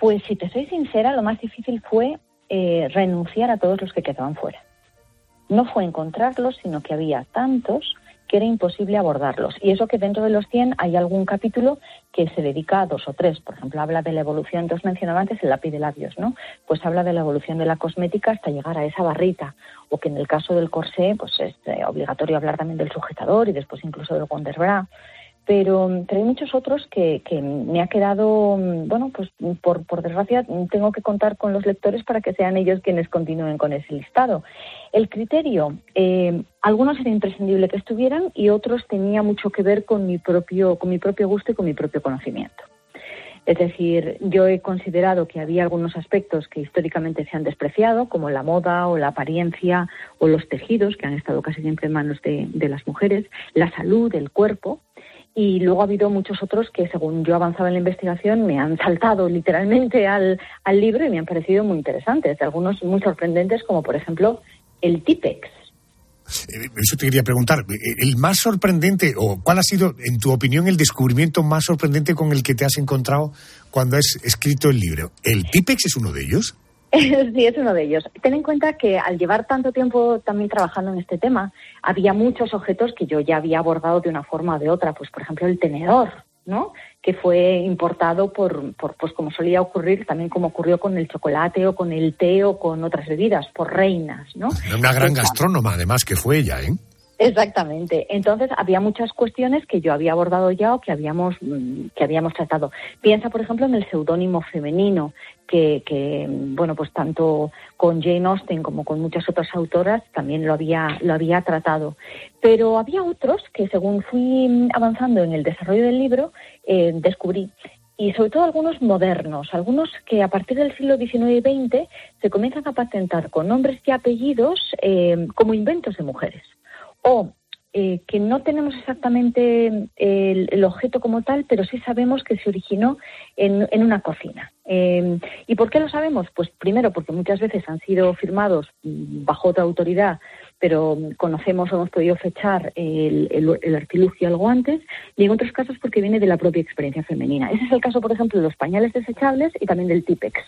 Pues si te soy sincera, lo más difícil fue eh, renunciar a todos los que quedaban fuera. No fue encontrarlos, sino que había tantos que era imposible abordarlos. Y eso que dentro de los 100 hay algún capítulo que se dedica a dos o tres. Por ejemplo, habla de la evolución, dos mencionaba antes el lápiz de labios, ¿no? Pues habla de la evolución de la cosmética hasta llegar a esa barrita. O que en el caso del corsé, pues es eh, obligatorio hablar también del sujetador y después incluso del Wonderbra pero, mm, pero hay muchos otros que, me ha quedado, mm, bueno, pues mm, por, desgracia tengo que contar con los lectores para que sean ellos quienes continúen con ese listado. El criterio, eh, algunos era imprescindible que estuvieran y otros tenía mucho que ver con mi propio, con mi propio gusto y con mi propio conocimiento. Es decir, yo he considerado que había algunos aspectos que históricamente se han despreciado, como la moda o la apariencia o los tejidos, que han estado casi siempre en manos de, de las mujeres, la salud, el cuerpo, y luego ha habido muchos otros que, según yo avanzaba en la investigación, me han saltado literalmente al, al libro y me han parecido muy interesantes. Algunos muy sorprendentes, como por ejemplo el Tipex. Eh, Eso te quería preguntar. Eh, ¿El más sorprendente, o cuál ha sido, en tu opinión, el descubrimiento más sorprendente con el que te has encontrado cuando has escrito el libro? ¿El Tipex es uno de ellos? Sí, es uno de ellos. Ten en cuenta que al llevar tanto tiempo también trabajando en este tema, había muchos objetos que yo ya había abordado de una forma o de otra. Pues, por ejemplo, el tenedor, ¿no? Que fue importado por, por, pues como solía ocurrir, también como ocurrió con el chocolate o con el té o con otras bebidas, por reinas, ¿no? Una gran gastrónoma, además, que fue ella, ¿eh? Exactamente. Entonces había muchas cuestiones que yo había abordado ya o que habíamos mm, que habíamos tratado. Piensa, por ejemplo, en el seudónimo femenino que, que mm, bueno pues tanto con Jane Austen como con muchas otras autoras también lo había lo había tratado. Pero había otros que según fui mm, avanzando en el desarrollo del libro eh, descubrí y sobre todo algunos modernos, algunos que a partir del siglo XIX y XX se comienzan a patentar con nombres y apellidos eh, como inventos de mujeres o eh, que no tenemos exactamente el, objeto como tal, pero sí sabemos que se originó en, en una cocina. Eh, ¿Y por qué lo sabemos? Pues primero porque muchas veces han sido firmados mm, bajo otra autoridad, pero conocemos o hemos podido fechar el, el- el artilugio algo antes, y en otros casos porque viene de la propia experiencia femenina. Ese es el caso, por ejemplo, de los pañales desechables y también del Tipex.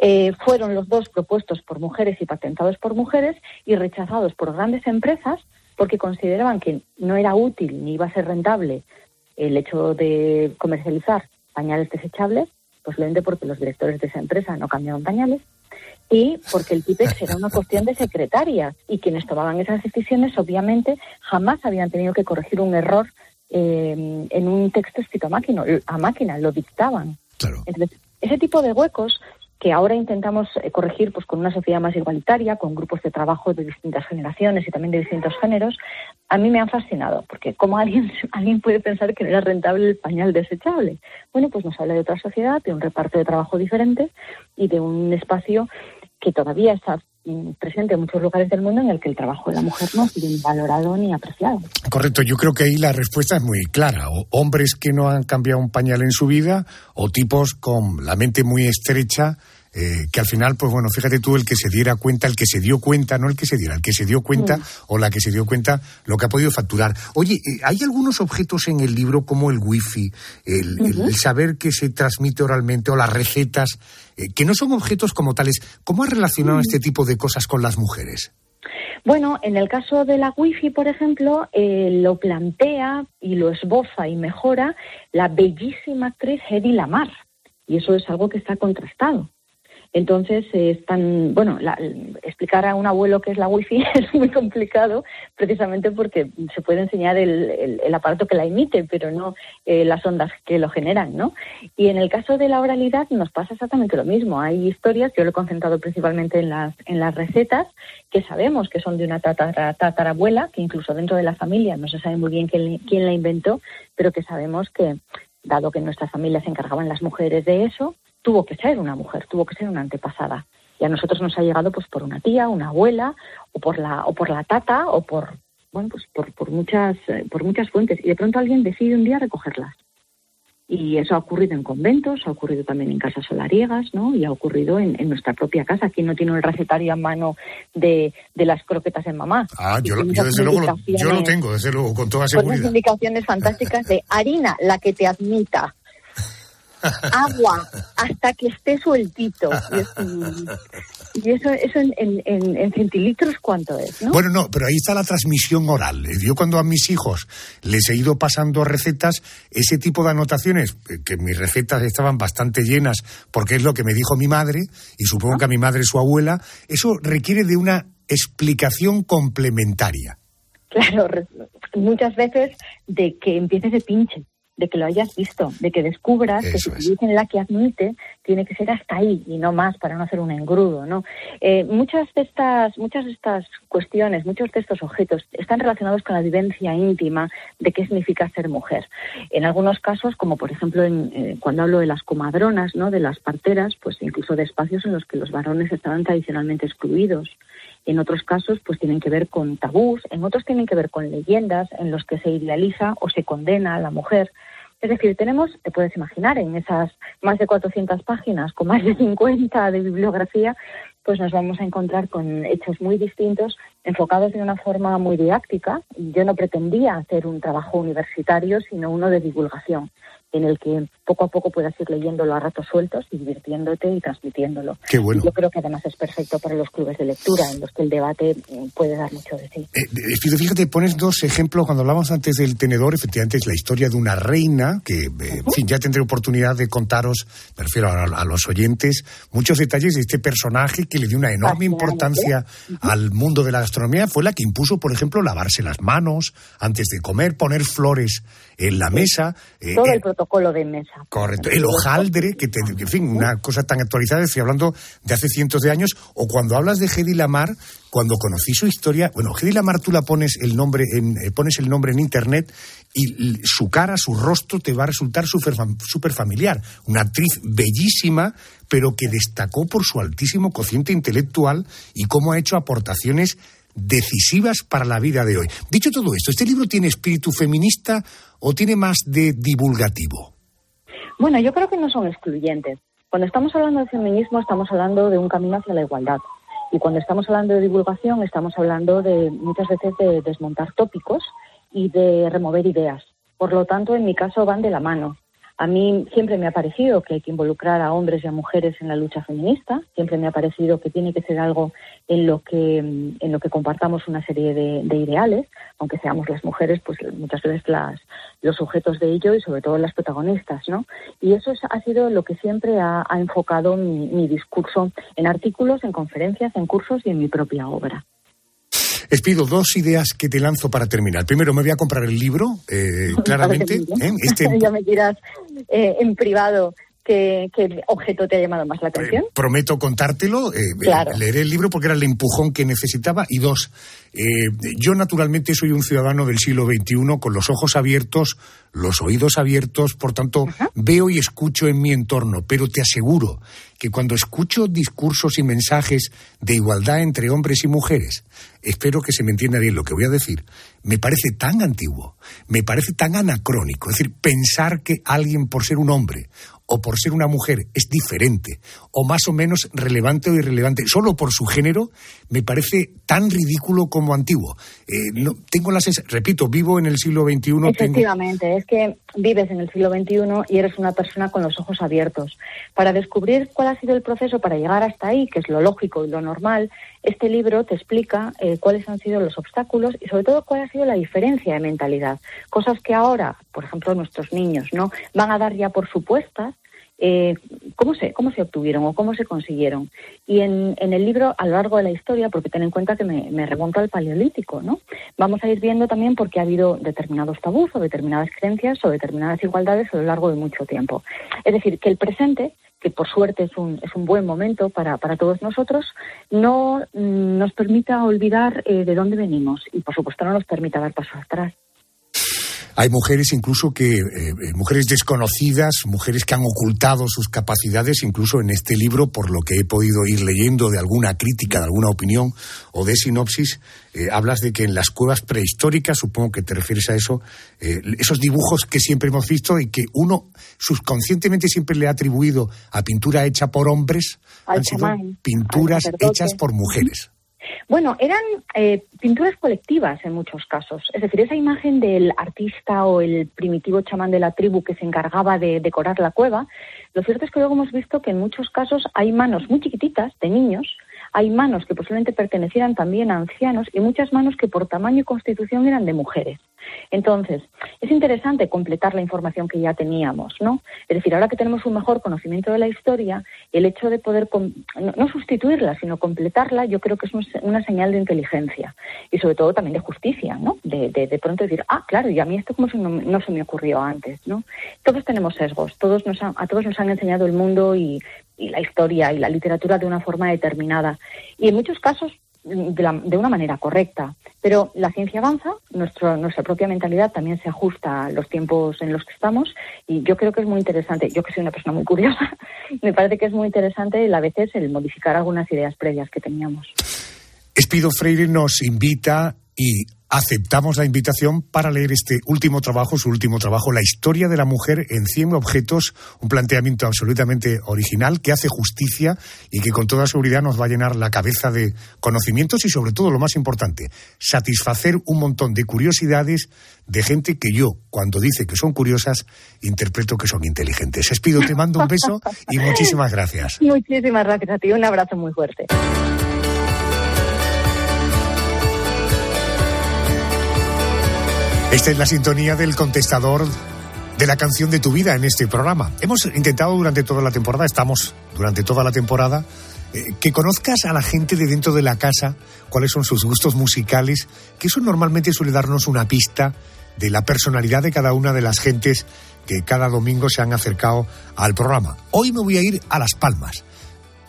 Eh, fueron los dos propuestos por mujeres y patentados por mujeres y rechazados por grandes empresas porque consideraban que no era útil ni iba a ser rentable el hecho de comercializar pañales desechables, posiblemente porque los directores de esa empresa no cambiaban pañales y porque el TIPEX era una cuestión de secretarias y quienes tomaban esas decisiones obviamente jamás habían tenido que corregir un error eh, en un texto escrito a máquina, a máquina lo dictaban. Entonces, ese tipo de huecos que ahora intentamos eh, corregir pues con una sociedad más igualitaria, con grupos de trabajo de distintas generaciones y también de distintos géneros, a mí me han fascinado, porque cómo alguien, alguien puede pensar que no era rentable el pañal desechable. Bueno, pues nos habla de otra sociedad, de un reparto de trabajo diferente y de un espacio que todavía está presente en muchos lugares del mundo en el que el trabajo de la mujer no sido ni valorado ni apreciado. Correcto, yo creo que ahí la respuesta es muy clara. O hombres que no han cambiado un pañal en su vida o tipos con la mente muy estrecha. Eh, que al final, pues bueno, fíjate tú, el que se diera cuenta, el que se dio cuenta, no el que se diera, el que se dio cuenta Mm. o la que se dio cuenta lo que ha podido facturar. Oye, eh, hay algunos objetos en el libro como el wifi, el, saber que se transmite oralmente o las recetas, eh, que no son objetos como tales. ¿Cómo has relacionado Mm. este tipo de cosas con las mujeres? Bueno, en el caso de la Wi-Fi, por ejemplo, eh, lo plantea y lo esboza y mejora la bellísima actriz Hedy Lamar. Y eso es algo que está contrastado. Entonces, eh, es tan, bueno, la- explicar a un abuelo qué es la Wi-Fi es muy complicado, precisamente porque se puede enseñar el, el- aparato que la emite, pero no eh, las ondas que lo generan, ¿no? Y en el caso de la oralidad nos pasa exactamente lo mismo. Hay historias, yo lo he concentrado principalmente en las, en las recetas, que sabemos que son de una tatara- tatarabuela, que incluso dentro de la familia no se sabe muy bien quién, quién la inventó, pero que sabemos que, dado que en nuestras familias se encargaban las mujeres de eso, tuvo que ser una mujer, tuvo que ser una antepasada. Y a nosotros nos ha llegado pues por una tía, una abuela, o por la, o por la tata, o por bueno pues por, por muchas, eh, por muchas fuentes. Y de pronto alguien decide un día recogerlas. Y eso ha ocurrido en conventos, ha ocurrido también en casas solariegas, ¿no? Y ha ocurrido en, en nuestra propia casa. ¿Quién no tiene el recetario a mano de, de las croquetas de mamá? Ah, yo, yo desde luego lo, yo lo tengo, desde luego, con toda con unas seguridad. indicaciones fantásticas de harina, la que te admita. Agua, hasta que esté sueltito. Y, es- y eso, eso en, en- en- en centilitros, ¿cuánto es? ¿no? Bueno, no, pero ahí está la transmisión oral. Eh, Yo cuando a mis hijos les he ido pasando recetas, ese tipo de anotaciones, eh, que mis recetas estaban bastante llenas, porque es lo que me dijo mi madre, y supongo que a mi madre su abuela, eso requiere de una explicación complementaria. Claro, muchas veces de que empieces de pinche, de que lo hayas visto, de que descubras que si te dicen la que admite, tiene que ser hasta ahí y no más para no hacer un engrudo, ¿no? Eh, muchas de estas, muchas de estas cuestiones, muchos de estos objetos están relacionados con la vivencia íntima de qué significa ser mujer. En algunos casos, como por ejemplo en, eh, cuando hablo de las comadronas, ¿no? De las parteras, pues incluso de espacios en los que los varones estaban tradicionalmente excluidos. En otros casos, pues tienen que ver con tabús, en otros tienen que ver con leyendas en los que se idealiza o se condena a la mujer. Es decir, tenemos, te puedes imaginar, en esas más de 400 páginas, con más de 50 de bibliografía, pues nos vamos a encontrar con hechos muy distintos, enfocados de una forma muy didáctica. Yo no pretendía hacer un trabajo universitario, sino uno de divulgación. En el que poco a poco puedas ir leyéndolo a ratos sueltos y divirtiéndote y transmitiéndolo. Qué bueno. Yo creo que además es perfecto para los clubes de lectura, en los que el debate mm, puede dar mucho de sí. Eh, Espido, fíjate, pones dos ejemplos. Cuando hablamos antes del tenedor, efectivamente es la historia de una reina, que, eh, en fin, ya tendré oportunidad de contaros, me refiero a, a los oyentes, muchos detalles de este personaje que le dio una enorme importancia al mundo de la gastronomía. Fue la que impuso, por ejemplo, lavarse las manos antes de comer, poner flores en la mesa. eh, Todo eh, el protocolo de mesa. Correcto. El hojaldre, que te- en fin, una cosa tan actualizada, estoy hablando de hace cientos de años, o cuando hablas de Hedy Lamar, cuando conocí su historia, bueno, Hedy Lamar tú la pones el nombre en, eh, pones el nombre en internet y su cara, su rostro te va a resultar súper familiar. Una actriz bellísima, pero que destacó por su altísimo cociente intelectual y cómo ha hecho aportaciones decisivas para la vida de hoy. Dicho todo esto, ¿este libro tiene espíritu feminista o tiene más de divulgativo? Bueno, yo creo que no son excluyentes. Cuando estamos hablando de feminismo, estamos hablando de un camino hacia la igualdad. Y cuando estamos hablando de divulgación, estamos hablando de muchas veces de desmontar tópicos y de remover ideas. Por lo tanto, en mi caso van de la mano. A mí siempre me ha parecido que hay que involucrar a hombres y a mujeres en la lucha feminista. Siempre me ha parecido que tiene que ser algo en lo que, mm, en lo que compartamos una serie de, de ideales, aunque seamos las mujeres, pues muchas veces las, los sujetos de ello y sobre todo las protagonistas, ¿no? Y eso es- ha sido lo que siempre ha, enfocado mi discurso en artículos, en conferencias, en cursos y en mi propia obra. Espido, dos ideas que te lanzo para terminar. Primero, me voy a comprar el libro, eh, claramente. ¿eh? Este ya me dirás eh, en privado qué, qué objeto te ha llamado más la atención. prometo contártelo. eh, Claro. eh, leeré el libro porque era el empujón que necesitaba. Y dos, eh, yo naturalmente soy un ciudadano del siglo XXI con los ojos abiertos, los oídos abiertos, por tanto, veo y escucho en mi entorno. Pero te aseguro que cuando escucho discursos y mensajes de igualdad entre hombres y mujeres, espero que se me entienda bien lo que voy a decir, me parece tan antiguo, me parece tan anacrónico. Es decir, pensar que alguien por ser un hombre o por ser una mujer es diferente o más o menos relevante o irrelevante solo por su género, me parece tan ridículo como antiguo. Eh, no, tengo la sensación, repito, vivo en el siglo XXI, Efectivamente, es que vives en el siglo XXI y eres una persona con los ojos abiertos. Para descubrir cuál ha sido el proceso para llegar hasta ahí, que es lo lógico y lo normal, este libro te explica eh, cuáles han sido los obstáculos y sobre todo cuál ha sido la diferencia de mentalidad. Cosas que ahora, por ejemplo, nuestros niños no van a dar ya por supuestas eh, cómo se cómo se obtuvieron o cómo se consiguieron y en, en el libro a lo largo de la historia porque ten en cuenta que me, me remonto al paleolítico no vamos a ir viendo también porque ha habido determinados tabús o determinadas creencias o determinadas igualdades a lo largo de mucho tiempo. Es decir que el presente que por suerte es un, es un buen momento para, para todos nosotros, no mm, nos permita olvidar eh, de dónde venimos y, por supuesto, no nos permita dar pasos atrás. Hay mujeres incluso que, eh, eh, mujeres desconocidas, mujeres que han ocultado sus capacidades, incluso en este libro, por lo que he podido ir leyendo de alguna crítica, de alguna opinión o de sinopsis, eh, hablas de que en las cuevas prehistóricas, supongo que te refieres a eso, eh, esos dibujos que siempre hemos visto y que uno subconscientemente siempre le ha atribuido a pintura hecha por hombres, han sido pinturas hechas por mujeres. Bueno, eran eh, pinturas colectivas en muchos casos. Es decir, esa imagen del artista o el primitivo chamán de la tribu que se encargaba de decorar la cueva, lo cierto es que luego hemos visto que en muchos casos hay manos muy chiquititas de niños, hay manos que posiblemente pertenecieran también a ancianos y muchas manos que por tamaño y constitución eran de mujeres. Entonces, es interesante completar la información que ya teníamos, ¿no? Es decir, ahora que tenemos un mejor conocimiento de la historia, el hecho de poder no, no sustituirla, sino completarla, yo creo que es una señal de inteligencia y sobre todo también de justicia, ¿no? De, de, pronto decir, ah, claro, y a mí esto como no, no se me ocurrió antes, ¿no? Todos tenemos sesgos, todos nos han- a todos nos han enseñado el mundo y, y la historia y la literatura de una forma determinada y en muchos casos mm, de, una manera correcta. Pero la ciencia avanza, nuestro, nuestra propia mentalidad también se ajusta a los tiempos en los que estamos y yo creo que es muy interesante, yo que soy una persona muy curiosa, me parece que es muy interesante a veces el modificar algunas ideas previas que teníamos. Espido Freire nos invita y aceptamos la invitación para leer este último trabajo, su último trabajo, La historia de la mujer en 100 objetos, un planteamiento absolutamente original que hace justicia y que con toda seguridad nos va a llenar la cabeza de conocimientos y sobre todo lo más importante, satisfacer un montón de curiosidades de gente que yo, cuando dice que son curiosas, interpreto que son inteligentes. Espido, te mando un beso y muchísimas gracias. Muchísimas gracias a ti, un abrazo muy fuerte. Esta es la sintonía del contestador de la canción de tu vida en este programa. Hemos intentado durante toda la temporada, estamos durante toda la temporada, eh, que conozcas a la gente de dentro de la casa, cuáles son sus gustos musicales, que eso normalmente suele darnos una pista de la personalidad de cada una de las gentes que cada domingo se han acercado al programa. Hoy me voy a ir a Las Palmas.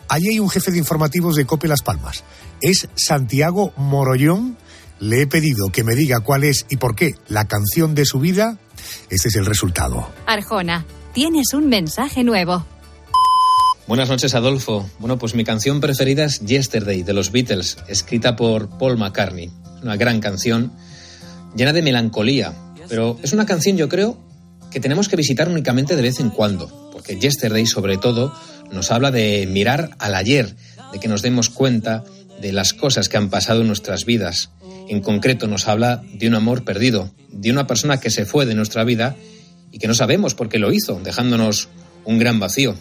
Allí hay un jefe de informativos de Cope Las Palmas. Es Santiago Morollón. Le he pedido que me diga cuál es y por qué la canción de su vida. Este es el resultado. Arjona, tienes un mensaje nuevo. Buenas noches, Adolfo. Bueno, pues mi canción preferida es Yesterday de los Beatles, escrita por Paul McCartney. Una gran canción, llena de melancolía, pero es una canción, yo creo, que tenemos que visitar únicamente de vez en cuando, porque Yesterday, sobre todo, nos habla de mirar al ayer, de que nos demos cuenta de las cosas que han pasado en nuestras vidas. En concreto, nos habla de un amor perdido, de una persona que se fue de nuestra vida y que no sabemos por qué lo hizo, dejándonos un gran vacío.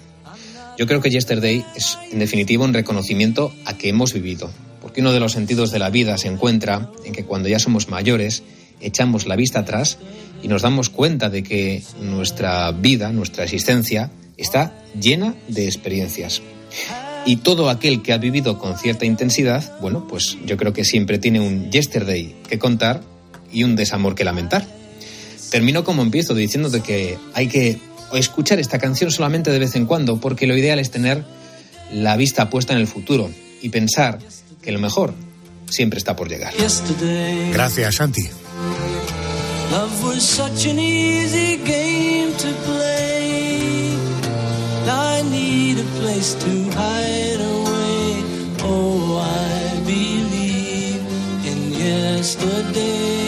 Yo creo que Yesterday es, en definitiva, un reconocimiento a que hemos vivido, porque uno de los sentidos de la vida se encuentra en que cuando ya somos mayores, echamos la vista atrás y nos damos cuenta de que nuestra vida, nuestra existencia, está llena de experiencias. Y todo aquel que ha vivido con cierta intensidad, bueno, pues yo creo que siempre tiene un yesterday que contar y un desamor que lamentar. Termino como empiezo diciéndote que hay que escuchar esta canción solamente de vez en cuando, porque lo ideal es tener la vista puesta en el futuro y pensar que lo mejor siempre está por llegar. Gracias, Santi. Love was such an easy game to play. I need a place to hide away. Oh, I believe in yesterday.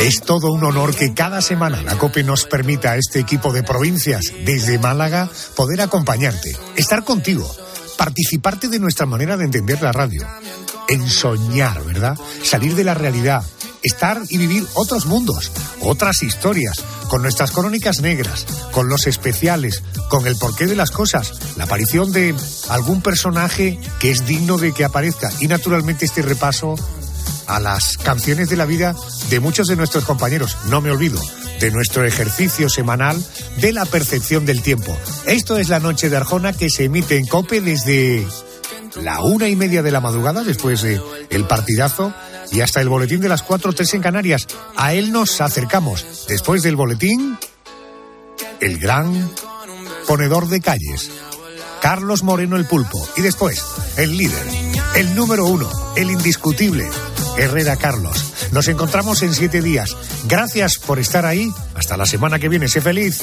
Es todo un honor que cada semana la COPE nos permita a este equipo de provincias desde Málaga poder acompañarte, estar contigo, participarte de nuestra manera de entender la radio, ensoñar, ¿verdad? Salir de la realidad, estar y vivir otros mundos, otras historias, con nuestras crónicas negras, con los especiales, con el porqué de las cosas, la aparición de algún personaje que es digno de que aparezca. Y naturalmente este repaso a las canciones de la vida de muchos de nuestros compañeros. No me olvido de nuestro ejercicio semanal de la percepción del tiempo. Esto es la noche de Arjona que se emite en Cope desde la una y media de la madrugada después de el partidazo y hasta el boletín de las cuatro tres en Canarias. A él nos acercamos. Después del boletín, el gran ponedor de calles. Carlos Moreno el Pulpo. Y después, el líder, el número uno, el indiscutible, Herrera Carlos. Nos encontramos en siete días. Gracias por estar ahí. Hasta la semana que viene. Sé feliz.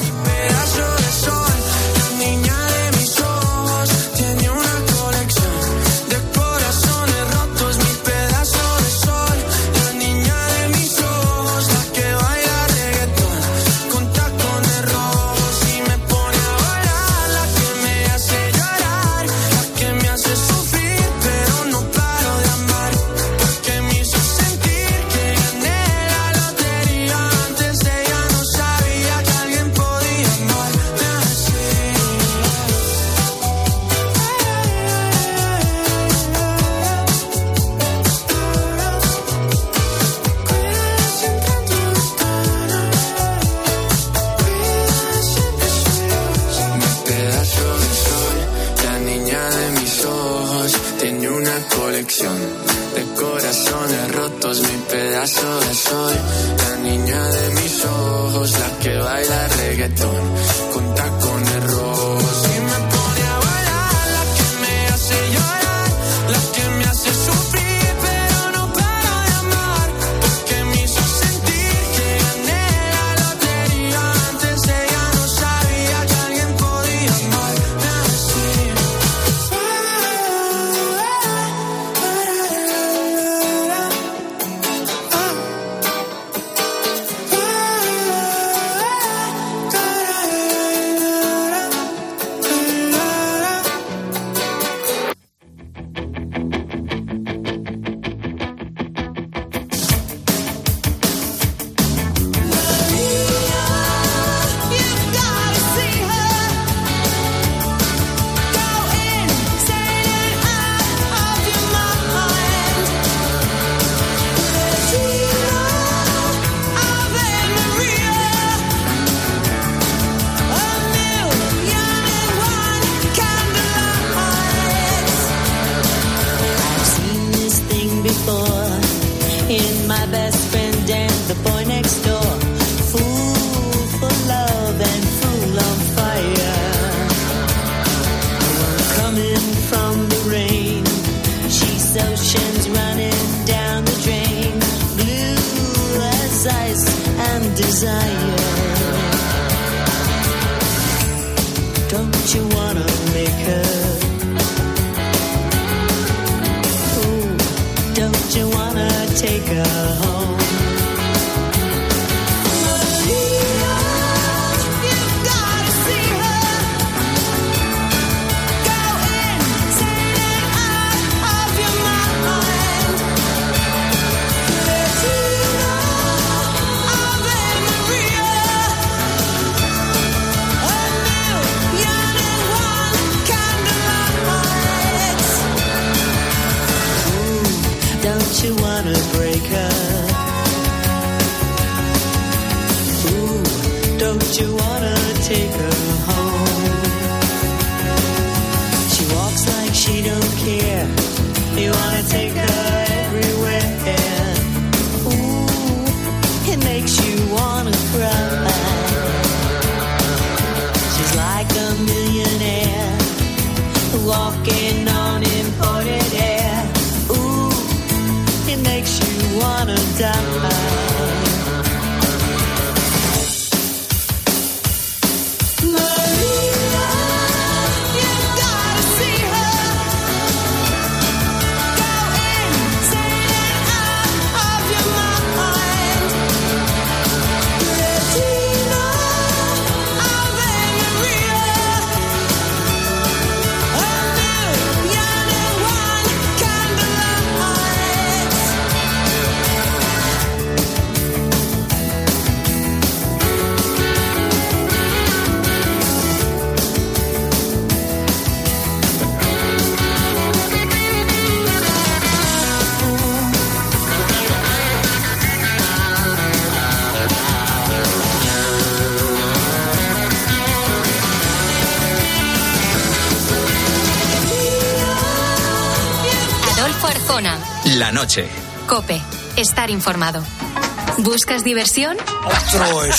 Take her home? La noche. Cope. Estar informado. ¿Buscas diversión? Por favor.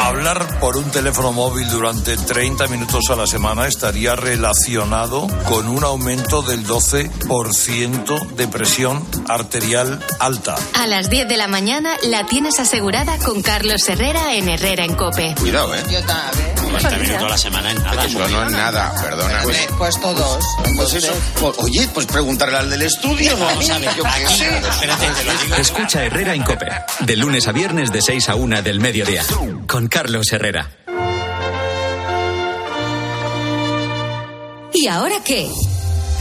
Hablar por un teléfono móvil durante 30 minutos a la semana estaría relacionado con un aumento del 12% de presión arterial alta. A las 10 de la mañana la tienes asegurada con Carlos Herrera en Herrera en Cope. Cuidado, ¿eh? Yo también. 40 minutos a la semana en nada. Eso no es nada, perdona. Pues, pues todos. Pues eso. pues, oye, pues preguntarle al del estudio. Vamos a ver, Yo aquí, sé. espérate, te lo digo. Escucha Herrera en Cope. De lunes a viernes de 6 a 1 del mediodía. Con Carlos Herrera. ¿Y ahora qué?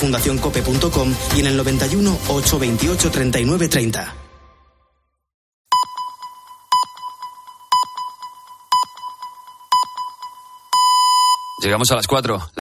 fundacioncope.com y en el 91 828 39 30. Llegamos a las 4.